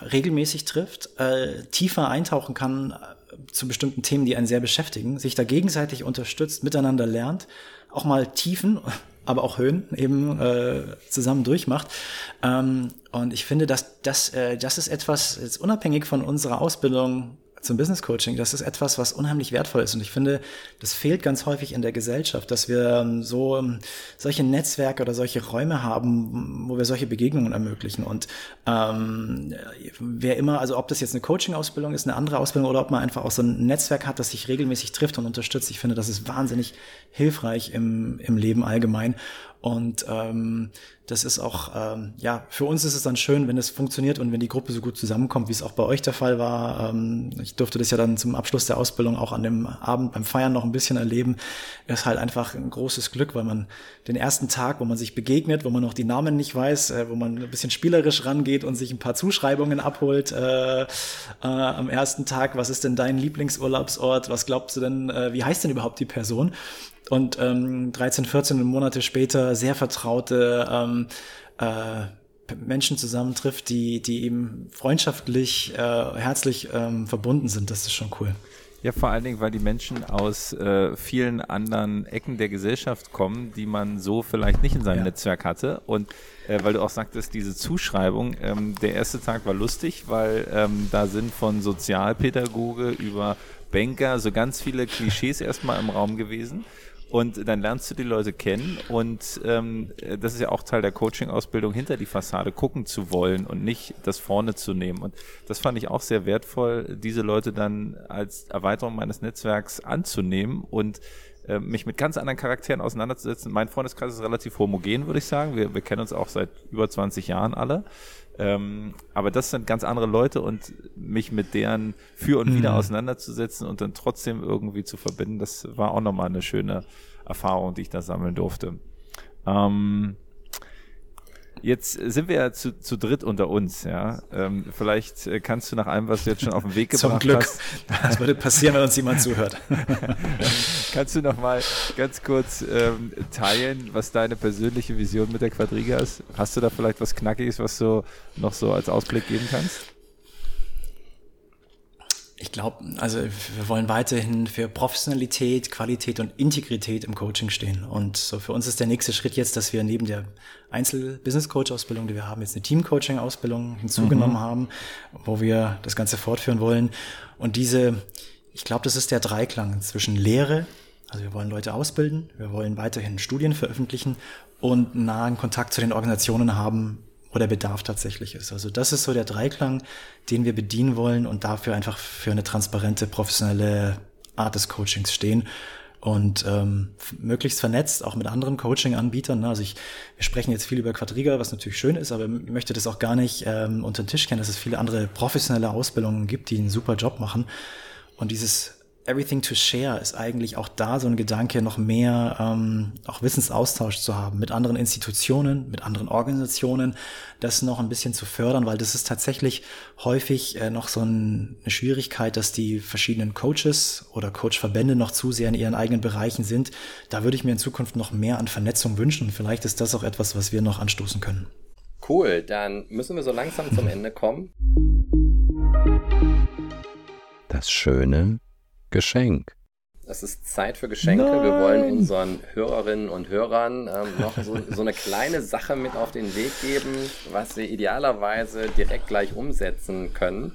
regelmäßig trifft, äh, tiefer eintauchen kann äh, zu bestimmten Themen, die einen sehr beschäftigen, sich da gegenseitig unterstützt, miteinander lernt, auch mal Tiefen, aber auch Höhen eben äh, zusammen durchmacht. Ähm, und ich finde, dass das, äh, das ist etwas, jetzt unabhängig von unserer Ausbildung zum Business Coaching, das ist etwas, was unheimlich wertvoll ist. Und ich finde, das fehlt ganz häufig in der Gesellschaft, dass wir ähm, so ähm, solche Netzwerke oder solche Räume haben, wo wir solche Begegnungen ermöglichen. Und ähm, wer immer, also ob das jetzt eine Coaching-Ausbildung ist, eine andere Ausbildung oder ob man einfach auch so ein Netzwerk hat, das sich regelmäßig trifft und unterstützt, ich finde, das ist wahnsinnig hilfreich im, im Leben allgemein. Und ähm, das ist auch, ähm, ja, für uns ist es dann schön, wenn es funktioniert und wenn die Gruppe so gut zusammenkommt, wie es auch bei euch der Fall war. Ähm, ich durfte das ja dann zum Abschluss der Ausbildung auch an dem Abend beim Feiern noch ein bisschen erleben. Ist halt einfach ein großes Glück, weil man den ersten Tag, wo man sich begegnet, wo man noch die Namen nicht weiß, äh, wo man ein bisschen spielerisch rangeht und sich ein paar Zuschreibungen abholt äh, äh, am ersten Tag, was ist denn dein Lieblingsurlaubsort, was glaubst du denn, äh, wie heißt denn überhaupt die Person? Und ähm, 13, 14 Monate später sehr vertraute ähm, äh, Menschen zusammentrifft, die, die eben freundschaftlich, äh, herzlich ähm, verbunden sind. Das ist schon cool. Ja, vor allen Dingen, weil die Menschen aus äh, vielen anderen Ecken der Gesellschaft kommen, die man so vielleicht nicht in seinem ja. Netzwerk hatte. Und äh, weil du auch sagtest, diese Zuschreibung, ähm, der erste Tag war lustig, weil ähm, da sind von Sozialpädagoge über Banker so ganz viele Klischees erstmal im Raum gewesen. Und dann lernst du die Leute kennen und ähm, das ist ja auch Teil der Coaching-Ausbildung, hinter die Fassade gucken zu wollen und nicht das vorne zu nehmen. Und das fand ich auch sehr wertvoll, diese Leute dann als Erweiterung meines Netzwerks anzunehmen und äh, mich mit ganz anderen Charakteren auseinanderzusetzen. Mein Freundeskreis ist relativ homogen, würde ich sagen. Wir, wir kennen uns auch seit über 20 Jahren alle. Ähm, aber das sind ganz andere Leute und mich mit deren für und wieder mhm. auseinanderzusetzen und dann trotzdem irgendwie zu verbinden, das war auch nochmal eine schöne Erfahrung, die ich da sammeln durfte. Ähm, Jetzt sind wir ja zu, zu dritt unter uns, ja. Ähm, vielleicht äh, kannst du nach allem, was du jetzt schon auf den Weg gebracht Zum Glück. hast. Das würde passieren, wenn uns jemand zuhört. kannst du noch mal ganz kurz ähm, teilen, was deine persönliche Vision mit der Quadriga ist? Hast du da vielleicht was Knackiges, was du noch so als Ausblick geben kannst? Ich glaube, also wir wollen weiterhin für Professionalität, Qualität und Integrität im Coaching stehen. Und so für uns ist der nächste Schritt jetzt, dass wir neben der Einzel-Business-Coach-Ausbildung, die wir haben, jetzt eine Team-Coaching-Ausbildung hinzugenommen mhm. haben, wo wir das Ganze fortführen wollen. Und diese, ich glaube, das ist der Dreiklang zwischen Lehre, also wir wollen Leute ausbilden, wir wollen weiterhin Studien veröffentlichen und nahen Kontakt zu den Organisationen haben, wo der Bedarf tatsächlich ist. Also das ist so der Dreiklang, den wir bedienen wollen und dafür einfach für eine transparente, professionelle Art des Coachings stehen und ähm, möglichst vernetzt, auch mit anderen Coaching-Anbietern. Ne? Also ich, wir sprechen jetzt viel über Quadriga, was natürlich schön ist, aber ich möchte das auch gar nicht ähm, unter den Tisch kennen, dass es viele andere professionelle Ausbildungen gibt, die einen super Job machen. Und dieses Everything to Share ist eigentlich auch da so ein Gedanke, noch mehr ähm, auch Wissensaustausch zu haben mit anderen Institutionen, mit anderen Organisationen, das noch ein bisschen zu fördern, weil das ist tatsächlich häufig äh, noch so ein, eine Schwierigkeit, dass die verschiedenen Coaches oder Coachverbände noch zu sehr in ihren eigenen Bereichen sind. Da würde ich mir in Zukunft noch mehr an Vernetzung wünschen und vielleicht ist das auch etwas, was wir noch anstoßen können. Cool, dann müssen wir so langsam zum Ende kommen. Das Schöne Geschenk. Es ist Zeit für Geschenke. Nein. Wir wollen unseren Hörerinnen und Hörern ähm, noch so, so, eine kleine Sache mit auf den Weg geben, was sie idealerweise direkt gleich umsetzen können.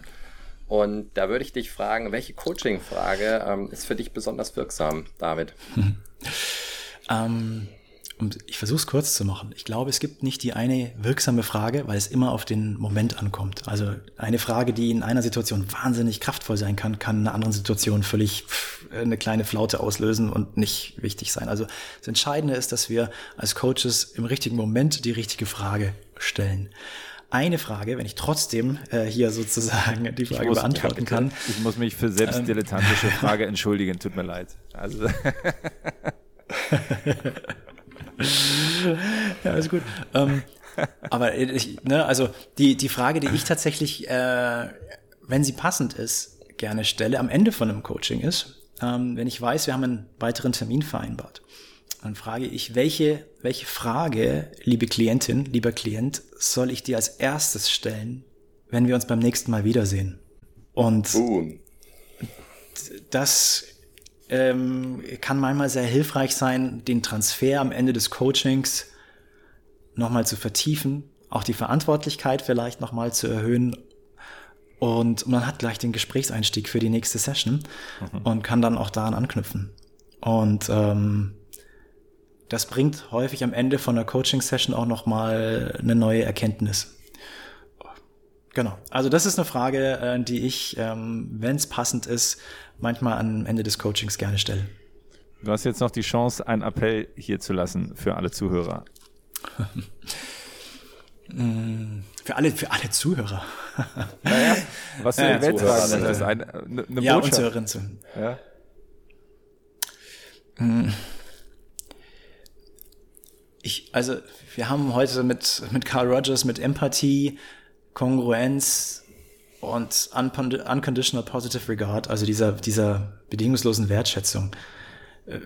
Und da würde ich dich fragen, welche Coaching-Frage ähm, ist für dich besonders wirksam, David? ähm, ich versuche es kurz zu machen. Ich glaube, es gibt nicht die eine wirksame Frage, weil es immer auf den Moment ankommt. Also eine Frage, die in einer Situation wahnsinnig kraftvoll sein kann, kann in einer anderen Situation völlig eine kleine Flaute auslösen und nicht wichtig sein. Also das Entscheidende ist, dass wir als Coaches im richtigen Moment die richtige Frage stellen eine Frage, wenn ich trotzdem äh, hier sozusagen die Frage muss, beantworten kann. Ich muss mich für selbst ähm, Frage entschuldigen, tut mir leid. Also ja, ist gut. Ähm, aber ich, ne, also die, die Frage, die ich tatsächlich, äh, wenn sie passend ist, gerne stelle am Ende von einem Coaching ist, ähm, wenn ich weiß, wir haben einen weiteren Termin vereinbart, dann frage ich, welche, welche Frage, liebe Klientin, lieber Klient, soll ich dir als erstes stellen, wenn wir uns beim nächsten Mal wiedersehen? Und Boom. das ähm, kann manchmal sehr hilfreich sein, den Transfer am Ende des Coachings nochmal zu vertiefen, auch die Verantwortlichkeit vielleicht nochmal zu erhöhen. Und man hat gleich den Gesprächseinstieg für die nächste Session mhm. und kann dann auch daran anknüpfen. Und ähm, das bringt häufig am Ende von der Coaching-Session auch nochmal eine neue Erkenntnis. Genau. Also das ist eine Frage, äh, die ich, ähm, wenn es passend ist, manchmal am Ende des Coachings gerne stelle. Du hast jetzt noch die Chance, einen Appell hier zu lassen für alle Zuhörer. für alle, für alle Zuhörer. Naja, was du ja, in Welt sagen ist eine, eine, eine ja, Botschaft. Hörerinnen zu. Ja. Hm. Ich, also, wir haben heute mit, mit Carl Rogers, mit Empathie, Kongruenz, und Unconditional Positive Regard, also dieser, dieser bedingungslosen Wertschätzung, äh,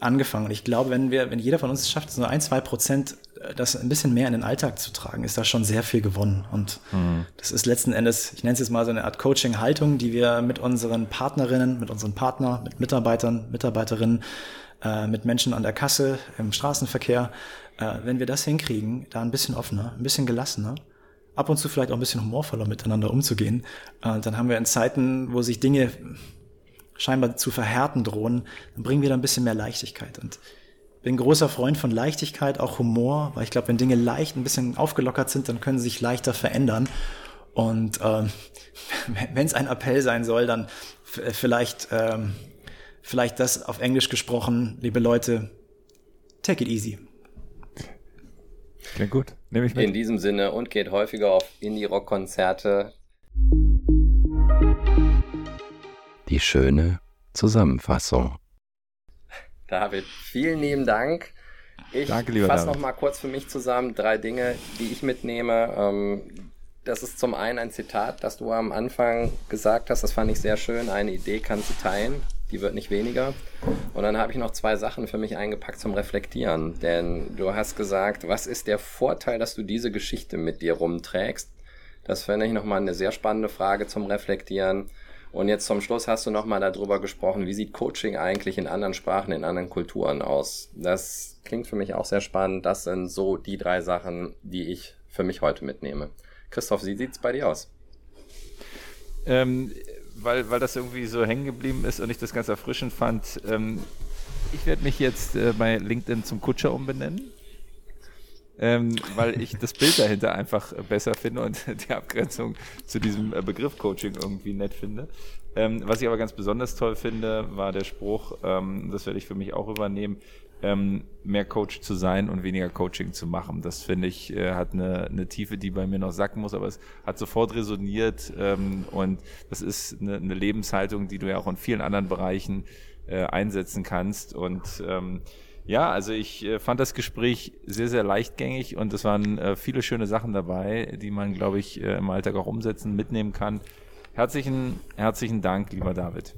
angefangen. Und ich glaube, wenn wir, wenn jeder von uns es schafft, so ein, zwei Prozent äh, das ein bisschen mehr in den Alltag zu tragen, ist da schon sehr viel gewonnen. Und mhm. das ist letzten Endes, ich nenne es jetzt mal so eine Art Coaching-Haltung, die wir mit unseren Partnerinnen, mit unseren Partnern, mit Mitarbeitern, Mitarbeiterinnen, äh, mit Menschen an der Kasse, im Straßenverkehr, äh, wenn wir das hinkriegen, da ein bisschen offener, ein bisschen gelassener, ab und zu vielleicht auch ein bisschen humorvoller miteinander umzugehen. Äh, dann haben wir in Zeiten, wo sich Dinge scheinbar zu verhärten drohen, dann bringen wir da ein bisschen mehr Leichtigkeit. Und bin großer Freund von Leichtigkeit, auch Humor, weil ich glaube, wenn Dinge leicht ein bisschen aufgelockert sind, dann können sie sich leichter verändern. Und ähm, wenn es ein Appell sein soll, dann vielleicht, ähm, vielleicht das auf Englisch gesprochen, liebe Leute, take it easy. Klingt gut. Nehme ich mit. In diesem Sinne und geht häufiger auf Indie-Rock-Konzerte. Die schöne Zusammenfassung. David, vielen lieben Dank. Ich Danke, lieber fasse David. noch mal kurz für mich zusammen drei Dinge, die ich mitnehme. Ähm, das ist zum einen ein Zitat, das du am Anfang gesagt hast. Das fand ich sehr schön. Eine Idee kannst du teilen, die wird nicht weniger. Und dann habe ich noch zwei Sachen für mich eingepackt zum Reflektieren. Denn du hast gesagt, was ist der Vorteil, dass du diese Geschichte mit dir rumträgst? Das fände ich nochmal eine sehr spannende Frage zum Reflektieren. Und jetzt zum Schluss hast du nochmal darüber gesprochen, wie sieht Coaching eigentlich in anderen Sprachen, in anderen Kulturen aus? Das klingt für mich auch sehr spannend. Das sind so die drei Sachen, die ich für mich heute mitnehme. Christoph, wie sieht's bei dir aus? Ähm, weil, weil das irgendwie so hängen geblieben ist und ich das ganz erfrischend fand. Ähm, ich werde mich jetzt äh, bei LinkedIn zum Kutscher umbenennen. Ähm, weil ich das Bild dahinter einfach besser finde und die Abgrenzung zu diesem äh, Begriff Coaching irgendwie nett finde. Ähm, was ich aber ganz besonders toll finde, war der Spruch, ähm, das werde ich für mich auch übernehmen, ähm, mehr Coach zu sein und weniger Coaching zu machen. Das finde ich, äh, hat eine, eine Tiefe, die bei mir noch sacken muss, aber es hat sofort resoniert ähm, und das ist eine, eine Lebenshaltung, die du ja auch in vielen anderen Bereichen äh, einsetzen kannst und ähm, ja, also ich äh, fand das Gespräch sehr, sehr leichtgängig und es waren äh, viele schöne Sachen dabei, die man, glaube ich, äh, im Alltag auch umsetzen, mitnehmen kann. Herzlichen, herzlichen Dank, lieber David.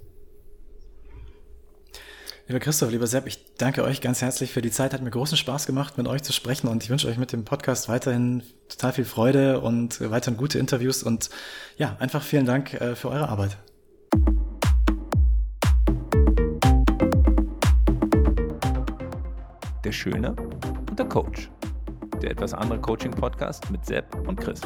Lieber Christoph, lieber Sepp, ich danke euch ganz herzlich für die Zeit. Hat mir großen Spaß gemacht, mit euch zu sprechen und ich wünsche euch mit dem Podcast weiterhin total viel Freude und weiterhin gute Interviews und ja, einfach vielen Dank äh, für eure Arbeit. Der Schöne und der Coach. Der etwas andere Coaching-Podcast mit Sepp und Chris.